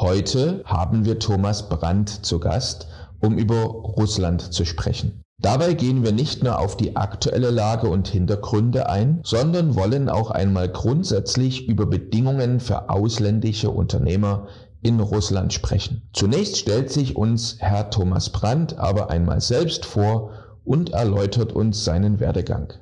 Heute haben wir Thomas Brandt zu Gast, um über Russland zu sprechen. Dabei gehen wir nicht nur auf die aktuelle Lage und Hintergründe ein, sondern wollen auch einmal grundsätzlich über Bedingungen für ausländische Unternehmer in Russland sprechen. Zunächst stellt sich uns Herr Thomas Brandt aber einmal selbst vor und erläutert uns seinen Werdegang.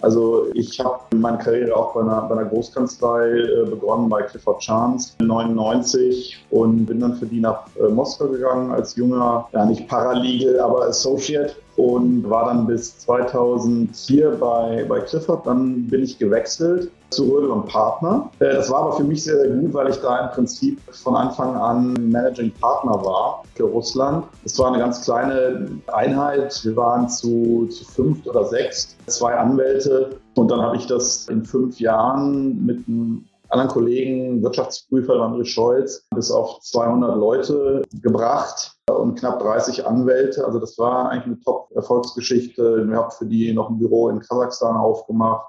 Also ich habe meine Karriere auch bei einer, bei einer Großkanzlei äh, begonnen, bei Clifford Chance 99 und bin dann für die nach äh, Moskau gegangen als junger, ja nicht Paralegal, aber Associate und war dann bis 2004 bei, bei Clifford. Dann bin ich gewechselt zu Rödel und Partner. Äh, das war aber für mich sehr, sehr gut, weil ich da im Prinzip von Anfang an Managing Partner war für Russland. Es war eine ganz kleine Einheit. Wir waren zu, zu fünft oder sechs, zwei Anwälte. Und dann habe ich das in fünf Jahren mit einem anderen Kollegen, Wirtschaftsprüfer André Scholz, bis auf 200 Leute gebracht und knapp 30 Anwälte. Also das war eigentlich eine Top-Erfolgsgeschichte. Wir haben für die noch ein Büro in Kasachstan aufgemacht,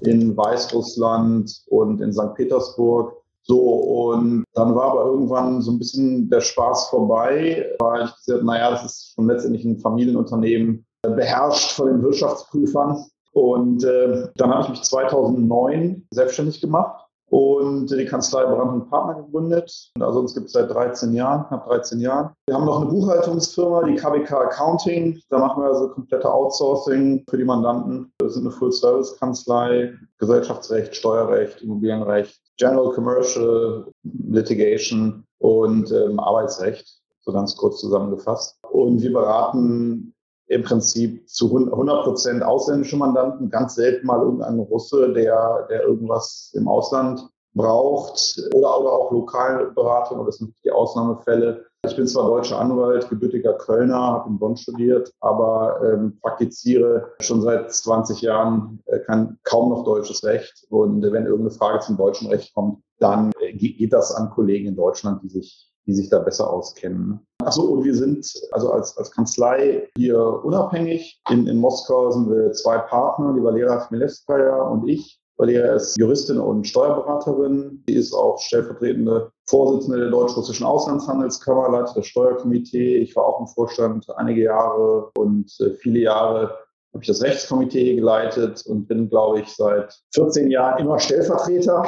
in Weißrussland und in St. Petersburg. So, und dann war aber irgendwann so ein bisschen der Spaß vorbei, weil ich gesagt habe, naja, das ist schon letztendlich ein Familienunternehmen, beherrscht von den Wirtschaftsprüfern. Und äh, dann habe ich mich 2009 selbstständig gemacht und die Kanzlei Brandt und Partner gegründet. Also uns gibt es seit 13 Jahren, knapp 13 Jahren. Wir haben noch eine Buchhaltungsfirma, die KBK Accounting. Da machen wir also komplette Outsourcing für die Mandanten. Wir sind eine Full-Service-Kanzlei, Gesellschaftsrecht, Steuerrecht, Immobilienrecht, General Commercial, Litigation und ähm, Arbeitsrecht, so ganz kurz zusammengefasst. Und wir beraten im Prinzip zu 100 Prozent ausländische Mandanten, ganz selten mal irgendein Russe, der, der irgendwas im Ausland braucht oder, oder auch Lokalberatung, aber das sind die Ausnahmefälle. Ich bin zwar deutscher Anwalt, gebürtiger Kölner, habe in Bonn studiert, aber ähm, praktiziere schon seit 20 Jahren äh, kann kaum noch deutsches Recht. Und äh, wenn irgendeine Frage zum deutschen Recht kommt, dann äh, geht das an Kollegen in Deutschland, die sich die sich da besser auskennen. Achso, und wir sind also als, als Kanzlei hier unabhängig. In, in Moskau sind wir zwei Partner, die Valera Chmielewskaja und ich. Valera ist Juristin und Steuerberaterin. Sie ist auch stellvertretende Vorsitzende der Deutsch-Russischen Auslandshandelskammer, Leiter des Steuerkomitee. Ich war auch im Vorstand einige Jahre und äh, viele Jahre habe ich das Rechtskomitee geleitet und bin, glaube ich, seit 14 Jahren immer Stellvertreter.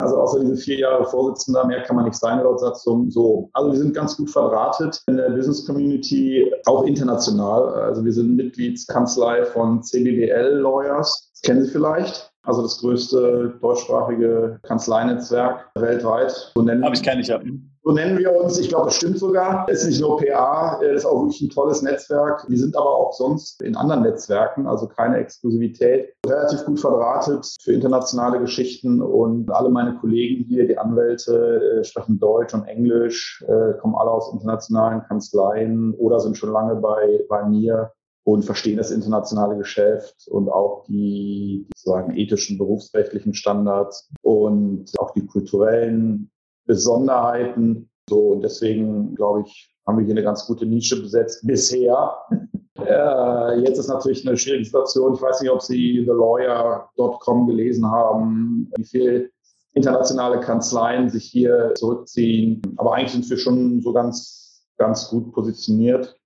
Also außer diese vier Jahre Vorsitzender, mehr kann man nicht sein laut Satzung. So, also wir sind ganz gut verdrahtet in der Business Community, auch international. Also wir sind Mitgliedskanzlei von CBWL Lawyers. Das kennen Sie vielleicht. Also das größte deutschsprachige Kanzleinetzwerk weltweit. So nennen Habe ich keine, ich habe. So nennen wir uns. Ich glaube, das stimmt sogar. Ist nicht nur PA, ist auch wirklich ein tolles Netzwerk. Wir sind aber auch sonst in anderen Netzwerken, also keine Exklusivität. Relativ gut verdrahtet für internationale Geschichten und alle meine Kollegen hier, die Anwälte, äh, sprechen Deutsch und Englisch, äh, kommen alle aus internationalen Kanzleien oder sind schon lange bei, bei mir und verstehen das internationale Geschäft und auch die sozusagen ethischen berufsrechtlichen Standards und auch die kulturellen Besonderheiten. So, und deswegen, glaube ich, haben wir hier eine ganz gute Nische besetzt bisher. Äh, jetzt ist natürlich eine schwierige Situation. Ich weiß nicht, ob Sie TheLawyer.com gelesen haben, wie viel internationale Kanzleien sich hier zurückziehen. Aber eigentlich sind wir schon so ganz, ganz gut positioniert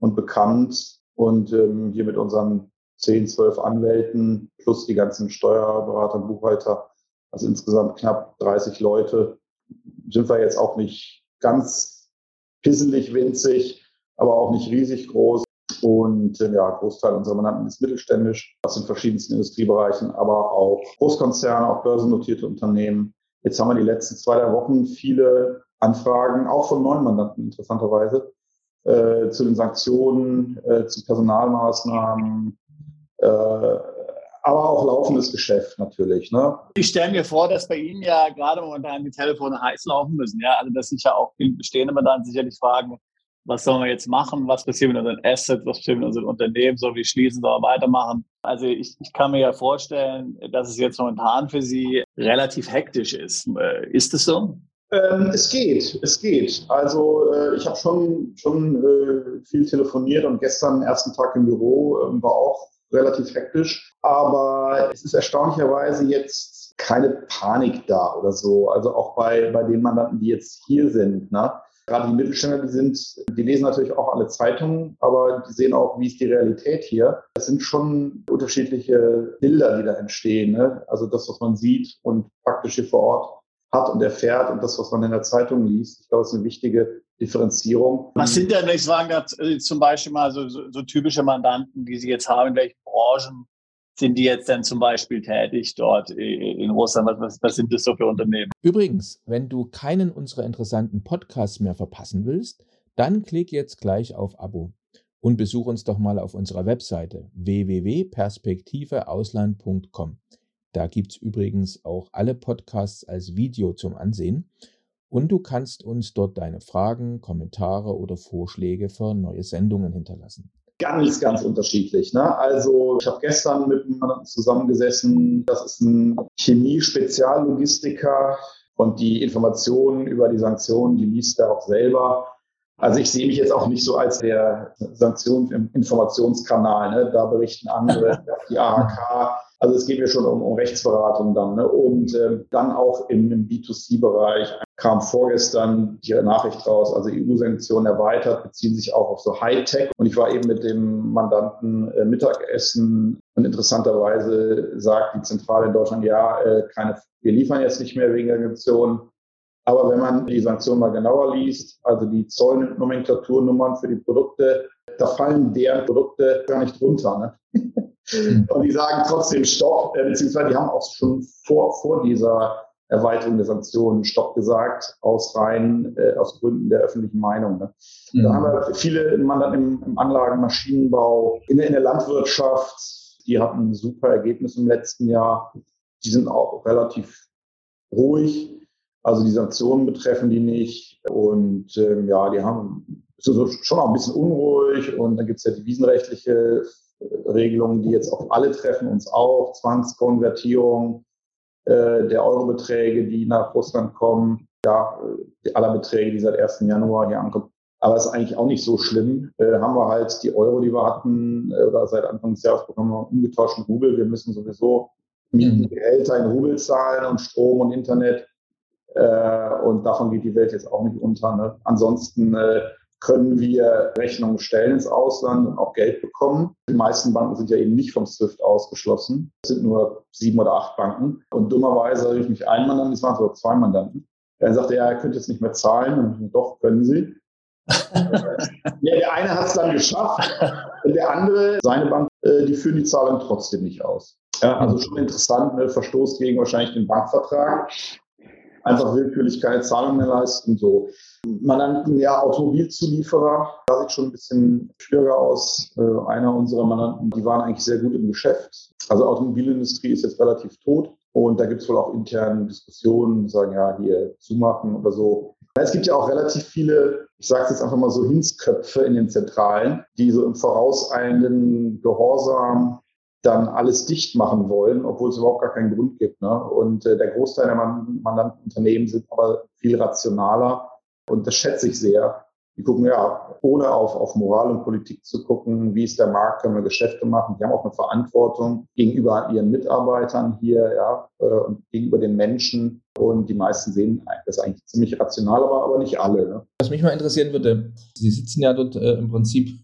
und bekannt. Und ähm, hier mit unseren 10, 12 Anwälten plus die ganzen Steuerberater, Buchhalter, also insgesamt knapp 30 Leute, sind wir jetzt auch nicht ganz pisselig winzig, aber auch nicht riesig groß. Und äh, ja, Großteil unserer Mandanten ist mittelständisch, aus den verschiedensten Industriebereichen, aber auch Großkonzerne, auch börsennotierte Unternehmen. Jetzt haben wir die letzten zwei, drei Wochen viele Anfragen, auch von neuen Mandanten interessanterweise, äh, zu den Sanktionen, äh, zu Personalmaßnahmen, äh, aber auch laufendes Geschäft natürlich. Ne? Ich stelle mir vor, dass bei Ihnen ja gerade momentan die Telefone heiß laufen müssen. Ja, also das sind ja auch viele bestehende Mandanten sicherlich fragen, was sollen wir jetzt machen, was passiert mit unseren Assets, was passiert mit unseren Unternehmen, sollen wir schließen, sollen wir weitermachen. Also ich, ich kann mir ja vorstellen, dass es jetzt momentan für Sie relativ hektisch ist. Äh, ist es so? Ähm, es geht, es geht. Also äh, ich habe schon, schon äh, viel telefoniert und gestern, ersten Tag im Büro, äh, war auch relativ hektisch. Aber es ist erstaunlicherweise jetzt keine Panik da oder so. Also auch bei, bei den Mandanten, die jetzt hier sind. Ne? Gerade die Mittelständler, die sind, die lesen natürlich auch alle Zeitungen, aber die sehen auch, wie ist die Realität hier. Es sind schon unterschiedliche Bilder, die da entstehen. Ne? Also das, was man sieht und praktisch hier vor Ort hat und erfährt und das, was man in der Zeitung liest. Ich glaube, das ist eine wichtige Differenzierung. Was sind denn, ich sage äh, zum Beispiel mal so, so, so, typische Mandanten, die Sie jetzt haben, in welchen Branchen sind die jetzt denn zum Beispiel tätig dort in Russland? Was, was sind das so für Unternehmen? Übrigens, wenn du keinen unserer interessanten Podcasts mehr verpassen willst, dann klick jetzt gleich auf Abo und besuch uns doch mal auf unserer Webseite www.perspektiveausland.com. Da gibt es übrigens auch alle Podcasts als Video zum Ansehen. Und du kannst uns dort deine Fragen, Kommentare oder Vorschläge für neue Sendungen hinterlassen. Ganz, ganz unterschiedlich. Ne? Also ich habe gestern mit jemandem zusammengesessen, das ist ein Chemie-Speziallogistiker und die Informationen über die Sanktionen, die liest er auch selber. Also ich sehe mich jetzt auch nicht so als der Sanktionsinformationskanal. Ne? Da berichten andere, die AHK also es geht mir schon um, um Rechtsberatung dann. Ne? Und äh, dann auch im, im B2C-Bereich kam vorgestern die Nachricht raus, also EU-Sanktionen erweitert, beziehen sich auch auf so Hightech. Und ich war eben mit dem Mandanten äh, Mittagessen und interessanterweise sagt die Zentrale in Deutschland, ja, äh, keine, wir liefern jetzt nicht mehr wegen der Sanktionen. Aber wenn man die Sanktionen mal genauer liest, also die Zollnomenklaturnummern für die Produkte, da fallen deren Produkte gar nicht runter. Ne? Mhm. Und die sagen trotzdem Stopp, äh, beziehungsweise die haben auch schon vor, vor dieser Erweiterung der Sanktionen Stopp gesagt, aus rein, äh, aus Gründen der öffentlichen Meinung. Ne? Mhm. Da haben wir viele Mandanten im, im Anlagen, Maschinenbau, in in der Landwirtschaft, die hatten ein super Ergebnis im letzten Jahr. Die sind auch relativ ruhig. Also die Sanktionen betreffen die nicht. Und ähm, ja, die haben so, schon auch ein bisschen unruhig. Und dann gibt es ja die wiesenrechtliche Regelungen, die jetzt auf alle treffen, uns auch, Zwangskonvertierung äh, der Eurobeträge, die nach Russland kommen, ja, äh, aller Beträge, die seit 1. Januar hier ankommen. Aber es ist eigentlich auch nicht so schlimm. Äh, haben wir halt die Euro, die wir hatten, äh, oder seit Anfang des Jahres bekommen wir umgetauschten Rubel. Wir müssen sowieso Mieten, mhm. Gehälter in Rubel zahlen und Strom und Internet. Äh, und davon geht die Welt jetzt auch nicht unter. Ne? Ansonsten äh, können wir Rechnungen stellen ins Ausland und auch Geld bekommen. Die meisten Banken sind ja eben nicht vom SWIFT ausgeschlossen. Es sind nur sieben oder acht Banken. Und dummerweise habe ich mich einen Mandanten, es waren sogar zwei Mandanten. Er sagte, ja, er könnte jetzt nicht mehr zahlen. Und doch, können Sie. ja, der eine hat es dann geschafft. Und der andere, seine Bank, äh, die führen die Zahlung trotzdem nicht aus. Ja, also schon interessant, ne? Verstoß gegen wahrscheinlich den Bankvertrag einfach willkürlich keine Zahlung mehr leisten. So. Man nannten ja Automobilzulieferer, da sieht schon ein bisschen schwieriger aus. Äh, einer unserer Mandanten, die waren eigentlich sehr gut im Geschäft. Also Automobilindustrie ist jetzt relativ tot und da gibt es wohl auch interne Diskussionen, sagen ja, hier zumachen oder so. Es gibt ja auch relativ viele, ich sage es jetzt einfach mal so, Hinzköpfe in den Zentralen, die so im vorauseilenden Gehorsam dann alles dicht machen wollen, obwohl es überhaupt gar keinen Grund gibt. Ne? Und äh, der Großteil der Mandantenunternehmen sind aber viel rationaler und das schätze ich sehr. Die gucken ja, ohne auf, auf Moral und Politik zu gucken, wie ist der Markt, können wir Geschäfte machen. Die haben auch eine Verantwortung gegenüber ihren Mitarbeitern hier, ja, äh, und gegenüber den Menschen. Und die meisten sehen das eigentlich ziemlich rational, aber, aber nicht alle. Ne? Was mich mal interessieren würde, Sie sitzen ja dort äh, im Prinzip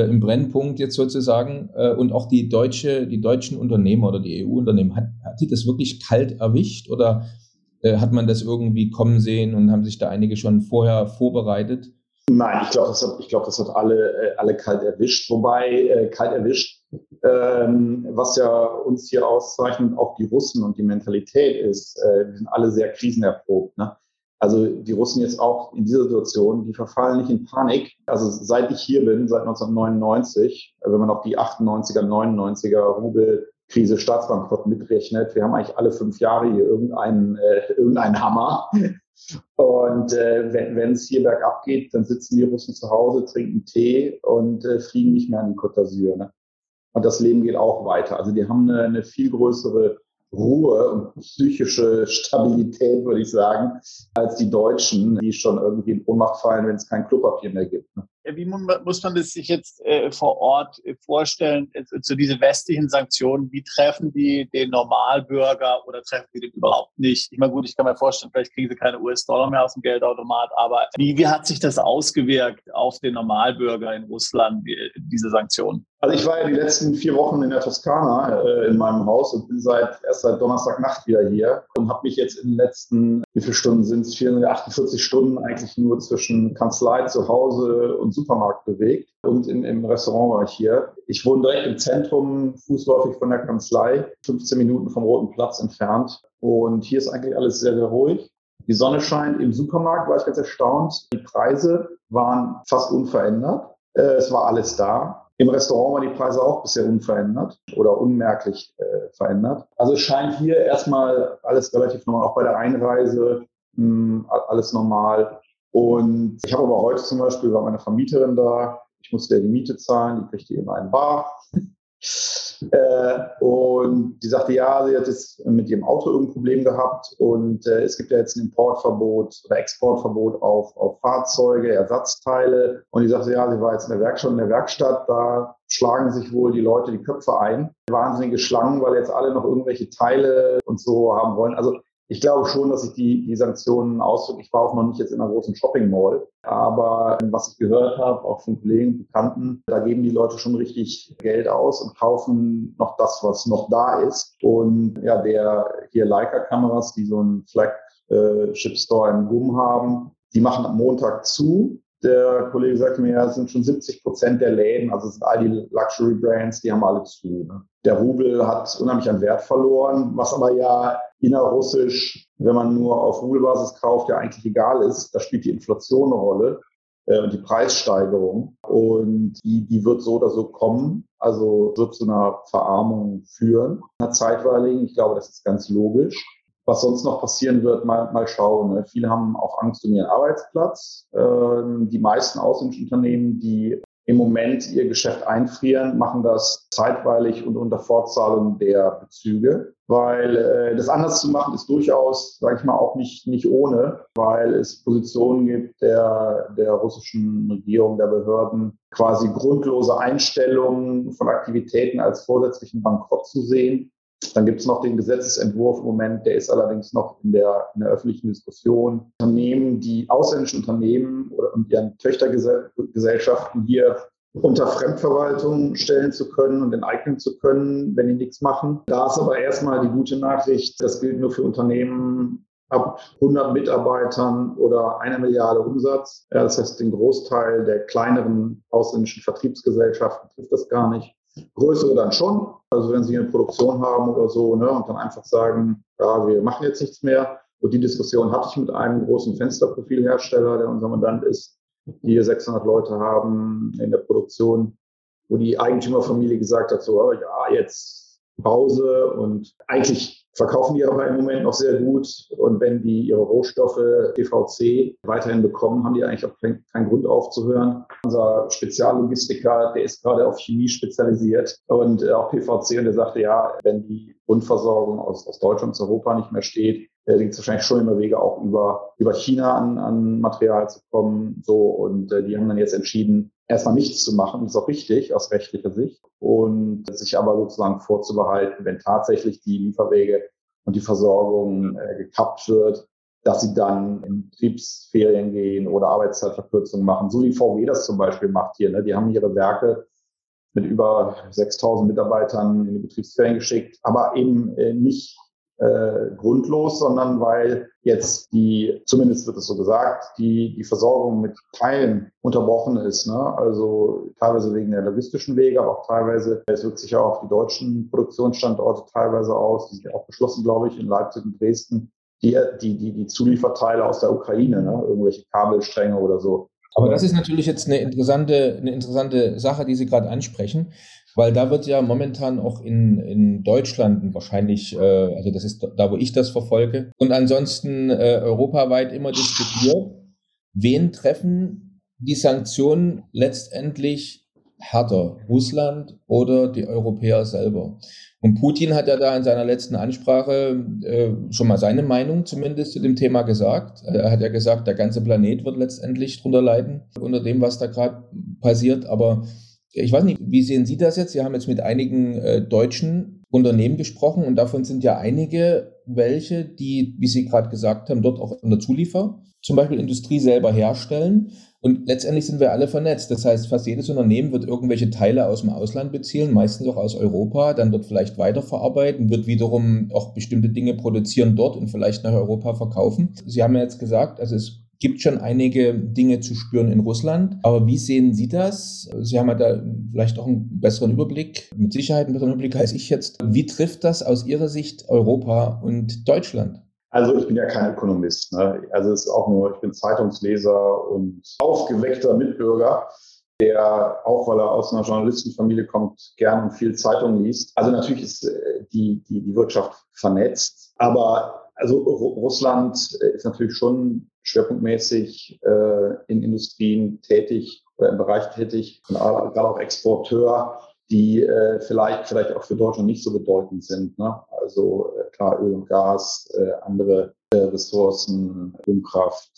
im Brennpunkt jetzt sozusagen äh, und auch die deutsche, die deutschen Unternehmer oder die EU-Unternehmen, hat, hat die das wirklich kalt erwischt oder äh, hat man das irgendwie kommen sehen und haben sich da einige schon vorher vorbereitet? Nein, ich glaube, das hat, ich glaube, das hat alle, äh, alle kalt erwischt. Wobei äh, kalt erwischt, ähm, was ja uns hier auszeichnet, auch die Russen und die Mentalität ist, äh, die sind alle sehr krisenerprobt. Ne? Also die Russen jetzt auch in dieser Situation, die verfallen nicht in Panik. Also seit ich hier bin, seit 1999, wenn man auch die 98er, 99er Rubelkrise, Staatsbankrott mitrechnet, wir haben eigentlich alle fünf Jahre hier irgendeinen, äh, irgendeinen Hammer. Und äh, wenn es hier bergab geht, dann sitzen die Russen zu Hause, trinken Tee und äh, fliegen nicht mehr an die Côte d'Azur. Ne? Und das Leben geht auch weiter. Also die haben eine, eine viel größere Ruhe und psychische Stabilität, würde ich sagen, als die Deutschen, die schon irgendwie in Ohnmacht fallen, wenn es kein Klopapier mehr gibt. Ne? Wie muss man das sich jetzt äh, vor Ort äh, vorstellen, äh, zu diesen westlichen Sanktionen? Wie treffen die den Normalbürger oder treffen die den überhaupt nicht? Ich meine, gut, ich kann mir vorstellen, vielleicht kriegen sie keine US-Dollar mehr aus dem Geldautomat, aber wie, wie hat sich das ausgewirkt auf den Normalbürger in Russland, die, diese Sanktionen? Also ich war ja die letzten vier Wochen in der Toskana äh, in meinem Haus und bin seit erst seit Donnerstagnacht wieder hier und habe mich jetzt in den letzten, wie viele Stunden sind es, 448 Stunden eigentlich nur zwischen Kanzlei zu Hause und Supermarkt bewegt. Und im, im Restaurant war ich hier. Ich wohne direkt im Zentrum, fußläufig von der Kanzlei, 15 Minuten vom Roten Platz entfernt. Und hier ist eigentlich alles sehr, sehr ruhig. Die Sonne scheint. Im Supermarkt war ich ganz erstaunt. Die Preise waren fast unverändert. Äh, es war alles da. Im Restaurant waren die Preise auch bisher unverändert oder unmerklich äh, verändert. Also es scheint hier erstmal alles relativ normal, auch bei der Einreise mh, hm, alles normal. Und ich habe aber heute zum Beispiel, war meine Vermieterin da, ich musste ja die Miete zahlen, die kriegte immer ein Bar. äh, und die sagte, ja, sie hat jetzt mit ihrem Auto irgendein Problem gehabt und äh, es gibt ja jetzt ein Importverbot oder Exportverbot auf, auf Fahrzeuge, Ersatzteile. Und die sagte, ja, sie war jetzt in der Werkstatt, in der Werkstatt, da schlagen sich wohl die Leute die Köpfe ein. Wahnsinnige Schlangen, weil jetzt alle noch irgendwelche Teile und so haben wollen. Also ich glaube schon, dass sich die, die Sanktionen auswirken. Ich war auch noch nicht jetzt in einer großen Shopping Mall, aber was ich gehört habe, auch von Kollegen, Bekannten, da geben die Leute schon richtig Geld aus und kaufen noch das, was noch da ist. Und ja, der hier Leica-Kameras, die so einen Flagship-Store in Gumm haben, die machen am Montag zu. Der Kollege sagte mir, ja, es sind schon 70 Prozent der Läden, also es sind all die Luxury Brands, die haben alle zu. Ne? Der Rubel hat unheimlich an Wert verloren, was aber ja innerrussisch, wenn man nur auf Rubelbasis kauft, ja eigentlich egal ist. Da spielt die Inflation eine Rolle äh, die Preissteigerung. Und die, die wird so oder so kommen. Also wird zu einer Verarmung führen, einer zeitweiligen. Ich glaube, das ist ganz logisch. Was sonst noch passieren wird, mal, mal schauen. Ne? Viele haben auch Angst um ihren Arbeitsplatz. Ähm, die meisten ausländischen Unternehmen, die im Moment ihr Geschäft einfrieren, machen das zeitweilig und unter Fortzahlung der Bezüge. Weil äh, das anders zu machen ist durchaus, sage ich mal, auch nicht, nicht ohne, weil es Positionen gibt der, der russischen Regierung, der Behörden, quasi grundlose Einstellungen von Aktivitäten als vorsätzlichen Bankrott zu sehen. Dann gibt es noch den Gesetzesentwurf im Moment, der ist allerdings noch in der, in der öffentlichen Diskussion. Unternehmen, die ausländischen Unternehmen oder und deren Töchtergesellschaften hier unter Fremdverwaltung stellen zu können und enteignen zu können, wenn die nichts machen. Da ist aber erstmal die gute Nachricht, das gilt nur für Unternehmen ab 100 Mitarbeitern oder einer Milliarde Umsatz. Ja, das heißt, den Großteil der kleineren ausländischen Vertriebsgesellschaften trifft das gar nicht. Größere dann schon. Also wenn sie eine Produktion haben oder so, ne, und dann einfach sagen, ja, wir machen jetzt nichts mehr. Und die Diskussion hatte ich mit einem großen Fensterprofilhersteller, der unser Mandant ist, die 600 Leute haben in der Produktion, wo die Eigentümerfamilie gesagt hat, so, ja, jetzt Pause und eigentlich verkaufen die aber im Moment noch sehr gut. Und wenn die ihre Rohstoffe PVC weiterhin bekommen, haben die eigentlich auch keinen kein Grund aufzuhören. Unser Speziallogistiker, der ist gerade auf Chemie spezialisiert und äh, auch PVC und der sagte, ja, wenn die Grundversorgung aus, aus Deutschland zu Europa nicht mehr steht, äh, liegt es wahrscheinlich schon immer Wege auch über, über China an, an Material zu kommen. So, und äh, die haben dann jetzt entschieden, erstmal nichts zu machen. Ist auch richtig aus rechtlicher Sicht. Und sich aber sozusagen vorzubehalten, wenn tatsächlich die Lieferwege und die Versorgung äh, gekappt wird, dass sie dann in Betriebsferien gehen oder Arbeitszeitverkürzungen machen, so wie VW das zum Beispiel macht hier. Ne? Die haben ihre Werke mit über 6000 Mitarbeitern in die Betriebsferien geschickt, aber eben äh, nicht äh, grundlos, sondern weil jetzt die, zumindest wird es so gesagt, die, die Versorgung mit Teilen unterbrochen ist. Ne? Also teilweise wegen der logistischen Wege, aber auch teilweise, es wirkt sich ja auch auf die deutschen Produktionsstandorte teilweise aus. Die sind ja auch beschlossen, glaube ich, in Leipzig und Dresden. Die, die, die, die Zulieferteile aus der Ukraine, ne? irgendwelche Kabelstränge oder so. Aber das ist natürlich jetzt eine interessante, eine interessante Sache, die Sie gerade ansprechen. Weil da wird ja momentan auch in, in Deutschland wahrscheinlich, äh, also das ist da, wo ich das verfolge, und ansonsten äh, europaweit immer diskutiert, wen treffen die Sanktionen letztendlich härter, Russland oder die Europäer selber? Und Putin hat ja da in seiner letzten Ansprache äh, schon mal seine Meinung zumindest zu dem Thema gesagt. Er hat ja gesagt, der ganze Planet wird letztendlich drunter leiden unter dem, was da gerade passiert. Aber ich weiß nicht, wie sehen Sie das jetzt? Sie haben jetzt mit einigen äh, deutschen Unternehmen gesprochen und davon sind ja einige welche, die, wie Sie gerade gesagt haben, dort auch in der Zuliefer, zum Beispiel Industrie selber herstellen und letztendlich sind wir alle vernetzt. Das heißt, fast jedes Unternehmen wird irgendwelche Teile aus dem Ausland beziehen, meistens auch aus Europa, dann dort vielleicht weiterverarbeiten, wird wiederum auch bestimmte Dinge produzieren dort und vielleicht nach Europa verkaufen. Sie haben ja jetzt gesagt, also es gibt schon einige Dinge zu spüren in Russland. Aber wie sehen Sie das? Sie haben ja da vielleicht auch einen besseren Überblick, mit Sicherheit einen besseren Überblick als ich jetzt. Wie trifft das aus Ihrer Sicht Europa und Deutschland? Also ich bin ja kein Ökonomist. Ne? Also es ist auch nur, ich bin Zeitungsleser und aufgeweckter Mitbürger, der auch, weil er aus einer Journalistenfamilie kommt, gern und viel Zeitung liest. Also natürlich ist äh, die, die, die Wirtschaft vernetzt, aber also Russland ist natürlich schon schwerpunktmäßig äh, in Industrien tätig oder im Bereich tätig und gerade auch Exporteur die äh, vielleicht, vielleicht auch für Deutschland nicht so bedeutend sind. Ne? Also äh, klar, Öl und Gas, äh, andere äh, Ressourcen, Windkraft,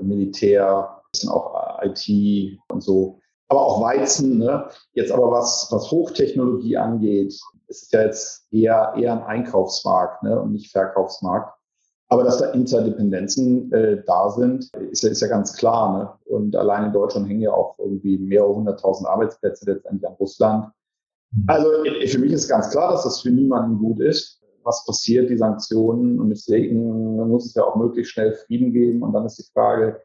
Militär, bisschen auch IT und so. Aber auch Weizen. Ne? Jetzt aber was, was Hochtechnologie angeht, ist es ja jetzt eher, eher ein Einkaufsmarkt ne? und nicht Verkaufsmarkt. Aber dass da Interdependenzen äh, da sind, ist, ist ja ganz klar. Ne? Und allein in Deutschland hängen ja auch irgendwie mehrere hunderttausend Arbeitsplätze letztendlich an Russland. Mhm. Also für mich ist ganz klar, dass das für niemanden gut ist. Was passiert, die Sanktionen und deswegen muss es ja auch möglichst schnell Frieden geben. Und dann ist die Frage,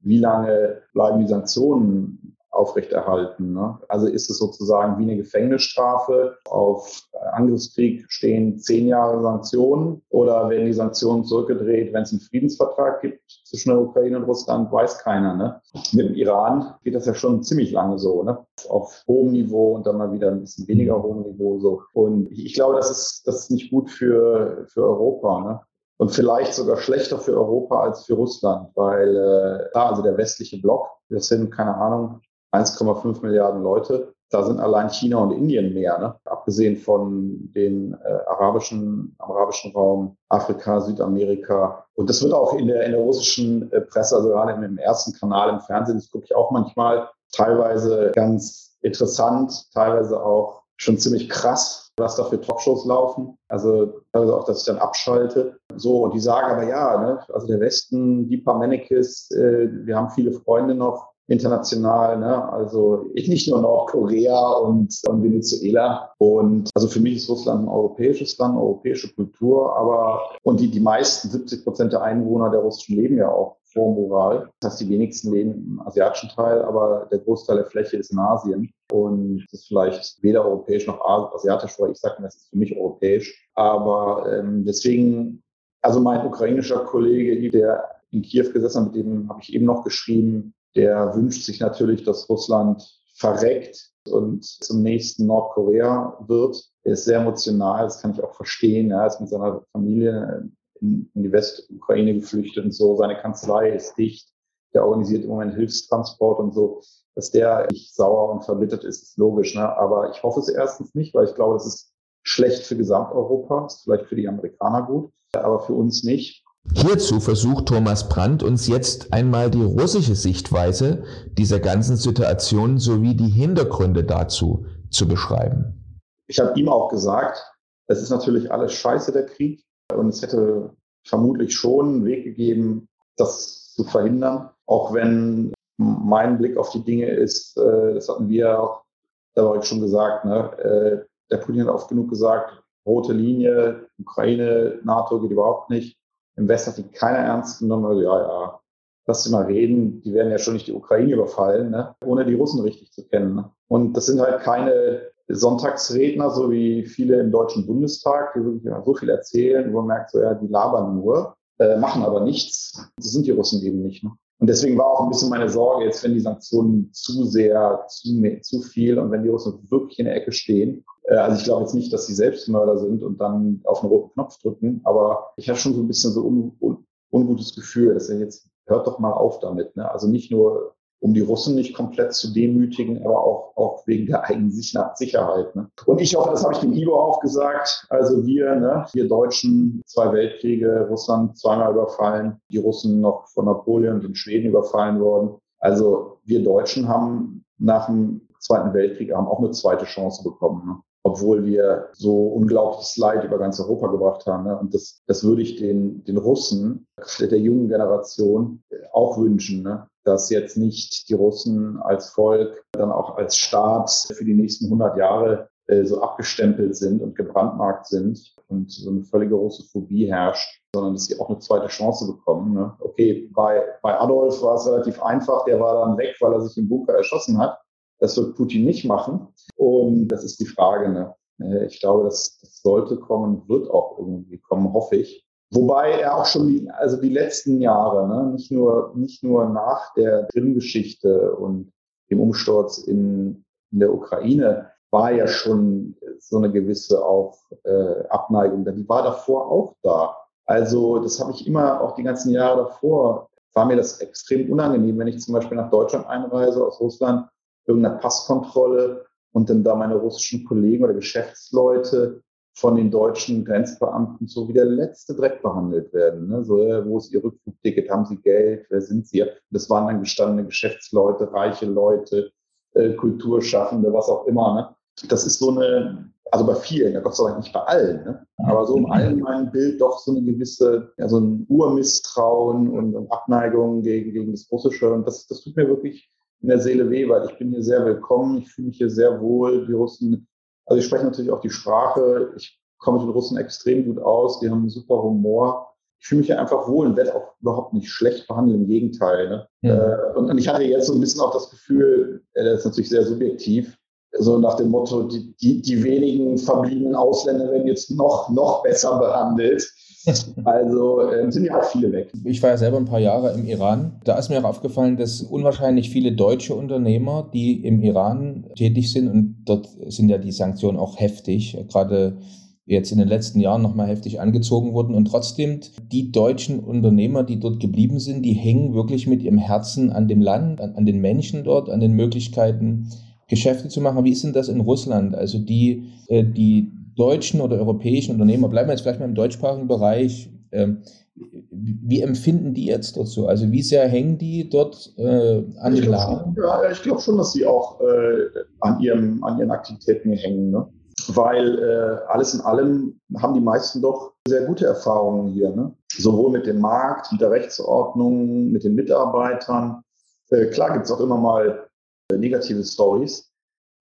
wie lange bleiben die Sanktionen aufrechterhalten. Ne? Also ist es sozusagen wie eine Gefängnisstrafe. Auf Angriffskrieg stehen zehn Jahre Sanktionen oder werden die Sanktionen zurückgedreht, wenn es einen Friedensvertrag gibt zwischen der Ukraine und Russland, weiß keiner. Ne? Mit dem Iran geht das ja schon ziemlich lange so, ne? auf hohem Niveau und dann mal wieder ein bisschen weniger hohem Niveau so. Und ich glaube, das ist, das ist nicht gut für, für Europa. Ne? und vielleicht sogar schlechter für Europa als für Russland, weil äh, also der westliche Block, das sind keine Ahnung 1,5 Milliarden Leute. Da sind allein China und Indien mehr, ne? abgesehen von den äh, arabischen, arabischen Raum, Afrika, Südamerika. Und das wird auch in der, in der russischen äh, Presse, also gerade im ersten Kanal im Fernsehen, das gucke ich auch manchmal, teilweise ganz interessant, teilweise auch schon ziemlich krass, was da für Talkshows laufen. Also teilweise auch, dass ich dann abschalte. So, und die sagen aber ja, ne, also der Westen, die paar Mannekes, äh, wir haben viele Freunde noch, international, ne? also nicht nur Nordkorea und, und Venezuela. Und also für mich ist Russland ein europäisches Land, europäische Kultur, aber und die, die meisten 70 Prozent der Einwohner der Russischen leben ja auch vor Moral. Das heißt, die wenigsten leben im asiatischen Teil, aber der Großteil der Fläche ist in Asien. Und das ist vielleicht weder europäisch noch asiatisch, weil ich sage, das ist für mich europäisch. Aber ähm, deswegen, also mein ukrainischer Kollege, der in Kiew gesessen hat, mit dem habe ich eben noch geschrieben, der wünscht sich natürlich, dass Russland verreckt und zum nächsten Nordkorea wird. Er ist sehr emotional, das kann ich auch verstehen. Er ist mit seiner Familie in, in die Westukraine geflüchtet und so. Seine Kanzlei ist dicht. Der organisiert im Moment Hilfstransport und so. Dass der nicht sauer und verbittert ist, ist logisch. Ne? Aber ich hoffe es erstens nicht, weil ich glaube, das ist schlecht für Gesamteuropa, ist vielleicht für die Amerikaner gut, aber für uns nicht. Hierzu versucht Thomas Brandt uns jetzt einmal die russische Sichtweise dieser ganzen Situation sowie die Hintergründe dazu zu beschreiben. Ich habe ihm auch gesagt, es ist natürlich alles scheiße, der Krieg. Und es hätte vermutlich schon einen Weg gegeben, das zu verhindern. Auch wenn mein Blick auf die Dinge ist, äh, das hatten wir auch, da war ich schon gesagt, ne, äh, der Putin hat oft genug gesagt, rote Linie, Ukraine, NATO geht überhaupt nicht. Im Westen hat die keiner ernst genommen. Also, ja, ja, lass sie mal reden. Die werden ja schon nicht die Ukraine überfallen, ne? ohne die Russen richtig zu kennen. Ne? Und das sind halt keine Sonntagsredner, so wie viele im Deutschen Bundestag, die wirklich so viel erzählen, wo man merkt, so, ja, die labern nur, äh, machen aber nichts. Das sind die Russen eben nicht. Ne? Und deswegen war auch ein bisschen meine Sorge, jetzt wenn die Sanktionen zu sehr, zu, zu viel und wenn die Russen wirklich in der Ecke stehen. Äh, also ich glaube jetzt nicht, dass sie Selbstmörder sind und dann auf den roten Knopf drücken, aber ich habe schon so ein bisschen so un, un, ungutes Gefühl, dass er jetzt hört doch mal auf damit. Ne? Also nicht nur um die Russen nicht komplett zu demütigen, aber auch, auch wegen der eigenen Sicherheit. Ne? Und ich hoffe, das habe ich dem Ivo auch gesagt. Also wir, ne, wir Deutschen, zwei Weltkriege, Russland zweimal überfallen, die Russen noch von Napoleon und den Schweden überfallen worden. Also wir Deutschen haben nach dem Zweiten Weltkrieg haben auch eine zweite Chance bekommen. Ne? obwohl wir so unglaubliches Leid über ganz Europa gebracht haben. Ne? Und das, das würde ich den, den Russen, der jungen Generation, auch wünschen, ne? Dass jetzt nicht die Russen als Volk, dann auch als Staat für die nächsten 100 Jahre äh, so abgestempelt sind und gebrandmarkt sind und so eine völlige Russophobie herrscht, sondern dass sie auch eine zweite Chance bekommen. Ne? Okay, bei, bei Adolf war es relativ einfach, der war dann weg, weil er sich im Bunker erschossen hat. Das wird Putin nicht machen. Und das ist die Frage. Ne? Äh, ich glaube, das, das sollte kommen, wird auch irgendwie kommen, hoffe ich. Wobei er auch schon die, also die letzten Jahre, ne, nicht nur, nicht nur nach der Krim-Geschichte und dem Umsturz in, in der Ukraine, war ja schon so eine gewisse auch äh, Abneigung da. Die war davor auch da. Also das habe ich immer auch die ganzen Jahre davor, war mir das extrem unangenehm, wenn ich zum Beispiel nach Deutschland einreise aus Russland irgendeiner Passkontrolle und dann da meine russischen Kollegen oder Geschäftsleute von den deutschen Grenzbeamten so wie der letzte Dreck behandelt werden. Ne? So, wo ist Ihr Rückflugticket? Haben Sie Geld? Wer sind Sie? Das waren dann gestandene Geschäftsleute, reiche Leute, äh, Kulturschaffende, was auch immer. Ne? Das ist so eine, also bei vielen, ja Gott sei Dank nicht bei allen, ne? aber so im allgemeinen Bild doch so eine gewisse, ja, so ein Urmisstrauen und, und Abneigung gegen, gegen das Russische. Und das, das tut mir wirklich in der Seele weh, weil ich bin hier sehr willkommen, ich fühle mich hier sehr wohl. Die Russen, also ich spreche natürlich auch die Sprache, ich komme mit den Russen extrem gut aus, die haben einen super Humor. Ich fühle mich hier einfach wohl und werde auch überhaupt nicht schlecht behandelt, im Gegenteil. Ne? Ja. Äh, und, ich hatte jetzt so ein bisschen auch das Gefühl, äh, das ist natürlich sehr subjektiv, so nach dem Motto, die, die, die wenigen verbliebenen Ausländer werden jetzt noch, noch besser behandelt. Also äh, sind ja auch viele weg. Ich war ja selber ein paar Jahre im Iran. Da ist mir auch aufgefallen, dass unwahrscheinlich viele deutsche Unternehmer, die im Iran tätig sind, und dort sind ja die Sanktionen auch heftig, gerade jetzt in den letzten Jahren nochmal heftig angezogen wurden. Und trotzdem, die deutschen Unternehmer, die dort geblieben sind, die hängen wirklich mit ihrem Herzen an dem Land, an, an den Menschen dort, an den Möglichkeiten, Geschäfte zu machen. Wie ist denn das in Russland? Also die, äh, die deutschen oder europäischen Unternehmer, bleiben wir jetzt vielleicht mal im deutschsprachigen Bereich, ähm, wie empfinden die jetzt dort so? Also wie sehr hängen die dort äh, an dem Laden? Ja, ich glaube schon, dass sie auch äh, an, ihrem, an ihren Aktivitäten hängen. Ne? Weil äh, alles in allem haben die meisten doch sehr gute Erfahrungen hier. Ne? Sowohl mit dem Markt, mit der Rechtsordnung, mit den Mitarbeitern. Äh, klar gibt es auch immer mal äh, negative Stories.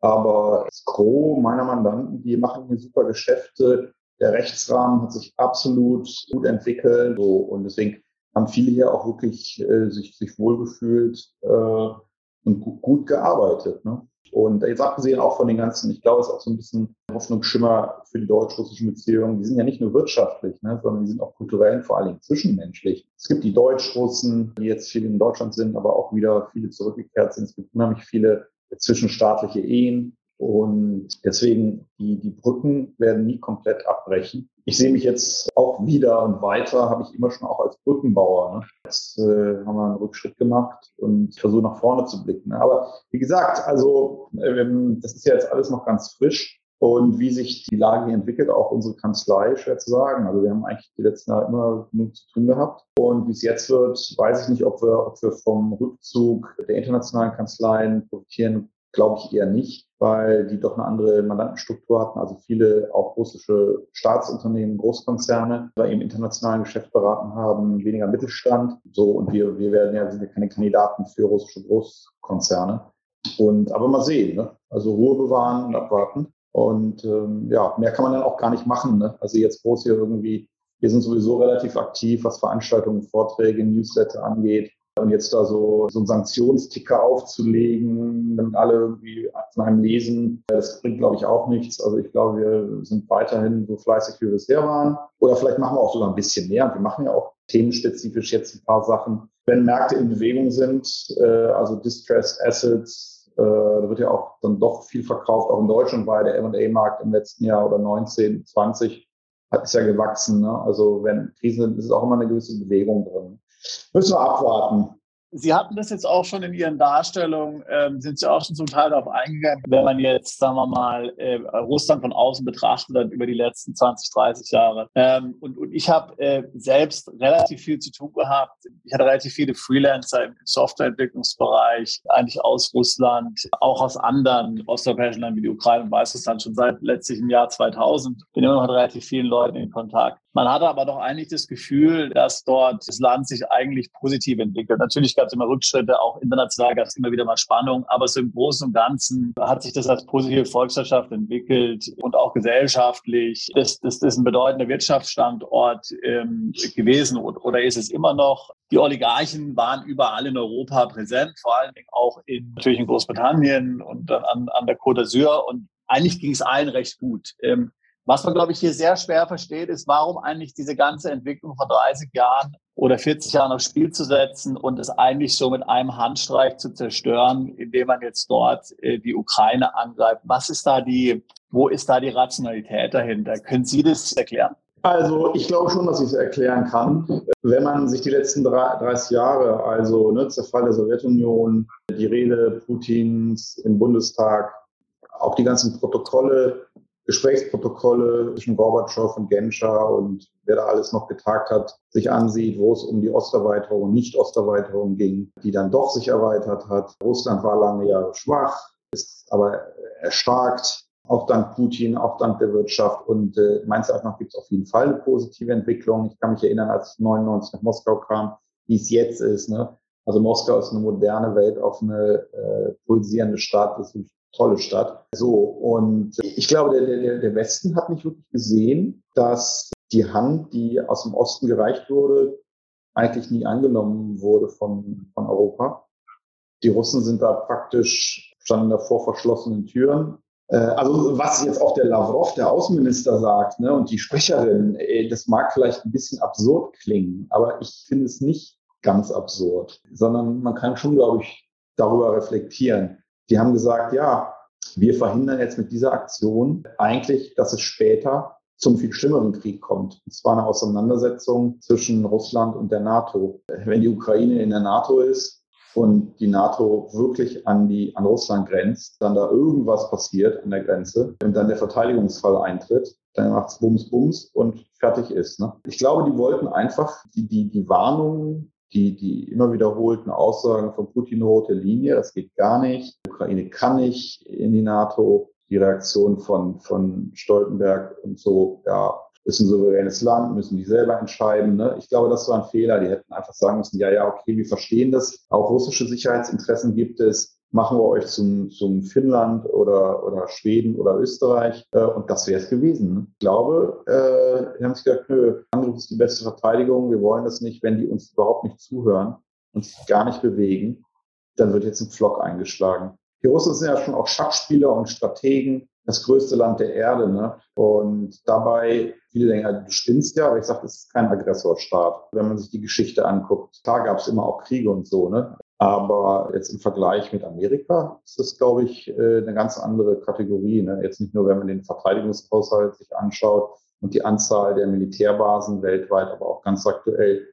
Aber das Gros meiner Mandanten, die machen hier super Geschäfte. Der Rechtsrahmen hat sich absolut gut entwickelt. So, und deswegen haben viele hier auch wirklich äh, sich, sich wohlgefühlt äh, und gut, gut gearbeitet. Ne? Und jetzt abgesehen auch von den ganzen, ich glaube, es ist auch so ein bisschen Hoffnungsschimmer für die deutsch-russischen Beziehungen. Die sind ja nicht nur wirtschaftlich, ne, sondern die sind auch kulturell und vor allen Dingen zwischenmenschlich. Es gibt die Deutsch-Russen, die jetzt viel in Deutschland sind, aber auch wieder viele zurückgekehrt sind. Es gibt unheimlich viele zwischenstaatliche Ehen. Und deswegen, die, die Brücken werden nie komplett abbrechen. Ich sehe mich jetzt auch wieder und weiter, habe ich immer schon auch als Brückenbauer. Ne? Jetzt äh, haben wir einen Rückschritt gemacht und versuche nach vorne zu blicken. Ne? Aber wie gesagt, also ähm, das ist ja jetzt alles noch ganz frisch. Und wie sich die Lage entwickelt, auch unsere Kanzlei, schwer zu sagen. Also wir haben eigentlich die letzten Jahre immer genug zu tun gehabt. Und wie es jetzt wird, weiß ich nicht, ob wir, ob wir vom Rückzug der internationalen Kanzleien profitieren, glaube ich eher nicht, weil die doch eine andere Mandantenstruktur hatten. Also viele auch russische Staatsunternehmen, Großkonzerne, die im internationalen Geschäft beraten haben, weniger Mittelstand. So, und wir, wir werden ja, sind ja keine Kandidaten für russische Großkonzerne. Und aber mal sehen, ne? Also Ruhe bewahren und abwarten. Und ähm, ja, mehr kann man dann auch gar nicht machen. Ne? Also jetzt groß hier irgendwie, wir sind sowieso relativ aktiv, was Veranstaltungen, Vorträge, Newsletter angeht. Und jetzt da so, so einen Sanktionsticker aufzulegen, damit alle irgendwie von einem lesen, das bringt, glaube ich, auch nichts. Also ich glaube, wir sind weiterhin so fleißig, wie wir bisher waren. Oder vielleicht machen wir auch sogar ein bisschen mehr. Und wir machen ja auch themenspezifisch jetzt ein paar Sachen. wenn Märkte in Bewegung sind, äh, also Distressed Assets, da wird ja auch dann doch viel verkauft, auch in Deutschland war der M&A-Markt im letzten Jahr oder 19, 20 hat es ja gewachsen. Ne? Also wenn Krisen sind, ist auch immer eine gewisse Bewegung drin. Müssen wir abwarten. Sie hatten das jetzt auch schon in Ihren Darstellungen, ähm, sind Sie auch schon zum Teil darauf eingegangen, wenn man jetzt, sagen wir mal, äh, Russland von außen betrachtet hat über die letzten 20, 30 Jahre. Ähm, und, und ich habe äh, selbst relativ viel zu tun gehabt. Ich hatte relativ viele Freelancer im Softwareentwicklungsbereich, eigentlich aus Russland, auch aus anderen osteuropäischen Ländern wie die Ukraine und Weißrussland schon seit letztlich im Jahr 2000. Bin immer noch mit relativ vielen Leuten in Kontakt. Man hatte aber doch eigentlich das Gefühl, dass dort das Land sich eigentlich positiv entwickelt. Natürlich gab es immer Rückschritte, auch international gab es immer wieder mal Spannung, aber so im Großen und Ganzen hat sich das als positive Volkswirtschaft entwickelt und auch gesellschaftlich. Das, das, ist ein bedeutender Wirtschaftsstandort ähm, gewesen oder ist es immer noch. Die Oligarchen waren überall in Europa präsent, vor allen Dingen auch in, natürlich in Großbritannien und an, an der Côte d'Azur und eigentlich ging es allen recht gut. Ähm, was man, glaube ich, hier sehr schwer versteht, ist, warum eigentlich diese ganze Entwicklung von 30 Jahren oder 40 Jahren aufs Spiel zu setzen und es eigentlich so mit einem Handstreich zu zerstören, indem man jetzt dort äh, die Ukraine angreift. Was ist da die, wo ist da die Rationalität dahinter? Können Sie das erklären? Also ich glaube schon, dass ich es erklären kann. Wenn man sich die letzten 30 Jahre, also ne, Zerfall der Sowjetunion, die Rede Putins im Bundestag, auch die ganzen Protokolle Gesprächsprotokolle zwischen Gorbatschow und Genscher und wer da alles noch getagt hat, sich ansieht, wo es um die Osterweiterung und Nicht-Osterweiterung ging, die dann doch sich erweitert hat. Russland war lange Jahre schwach, ist aber erstarkt, auch dank Putin, auch dank der Wirtschaft. Und äh, meines Erachtens gibt es auf jeden Fall eine positive Entwicklung. Ich kann mich erinnern, als ich 99 nach Moskau kam, wie es jetzt ist. Ne? Also Moskau ist eine moderne Welt, auf eine äh, pulsierende Stadt, das ist tolle Stadt. So, und ich glaube, der, der, der Westen hat nicht wirklich gesehen, dass die Hand, die aus dem Osten gereicht wurde, eigentlich nie angenommen wurde von, von Europa. Die Russen sind da praktisch, standen da vor verschlossenen Türen. Äh, also was jetzt auch der Lavrov, der Außenminister, sagt, ne, und die Sprecherin, ey, das mag vielleicht ein bisschen absurd klingen, aber ich finde es nicht ganz absurd, sondern man kann schon, glaube ich, darüber reflektieren. Die haben gesagt, ja, wir verhindern jetzt mit dieser Aktion eigentlich, dass es später zum viel schlimmeren Krieg kommt. Und zwar eine Auseinandersetzung zwischen Russland und der NATO. Wenn die Ukraine in der NATO ist und die NATO wirklich an die, an Russland grenzt, dann da irgendwas passiert an der Grenze und dann der Verteidigungsfall eintritt, dann macht's Bums, Bums und fertig ist. Ne? Ich glaube, die wollten einfach die, die, die Warnungen die, die immer wiederholten Aussagen von Putin rote Linie, das geht gar nicht. Die Ukraine kann nicht in die NATO. Die Reaktion von, von Stoltenberg und so, ja, ist ein souveränes Land, müssen die selber entscheiden. Ne? Ich glaube, das war ein Fehler. Die hätten einfach sagen müssen, ja, ja, okay, wir verstehen das. Auch russische Sicherheitsinteressen gibt es machen wir euch zum, zum Finnland oder, oder Schweden oder Österreich. Äh, und das wäre es gewesen. Ne? Ich glaube, äh, die haben sich gesagt, nö, Angriff ist die beste Verteidigung. Wir wollen das nicht, wenn die uns überhaupt nicht zuhören und sich gar nicht bewegen, dann wird jetzt ein Flock eingeschlagen. Die Russen sind ja schon auch Schachspieler und Strategen, das größte Land der Erde. Ne? Und dabei, viele denken, du stimmst ja, aber ich sage, das ist kein Aggressorstaat. Wenn man sich die Geschichte anguckt, da gab es immer auch Kriege und so. Ne? Aber jetzt im Vergleich mit Amerika ist das, glaube ich, äh, eine ganz andere Kategorie. Ne? Jetzt nicht nur, wenn man den Verteidigungshaushalt sich anschaut und die Anzahl der Militärbasen weltweit, aber auch ganz aktuell,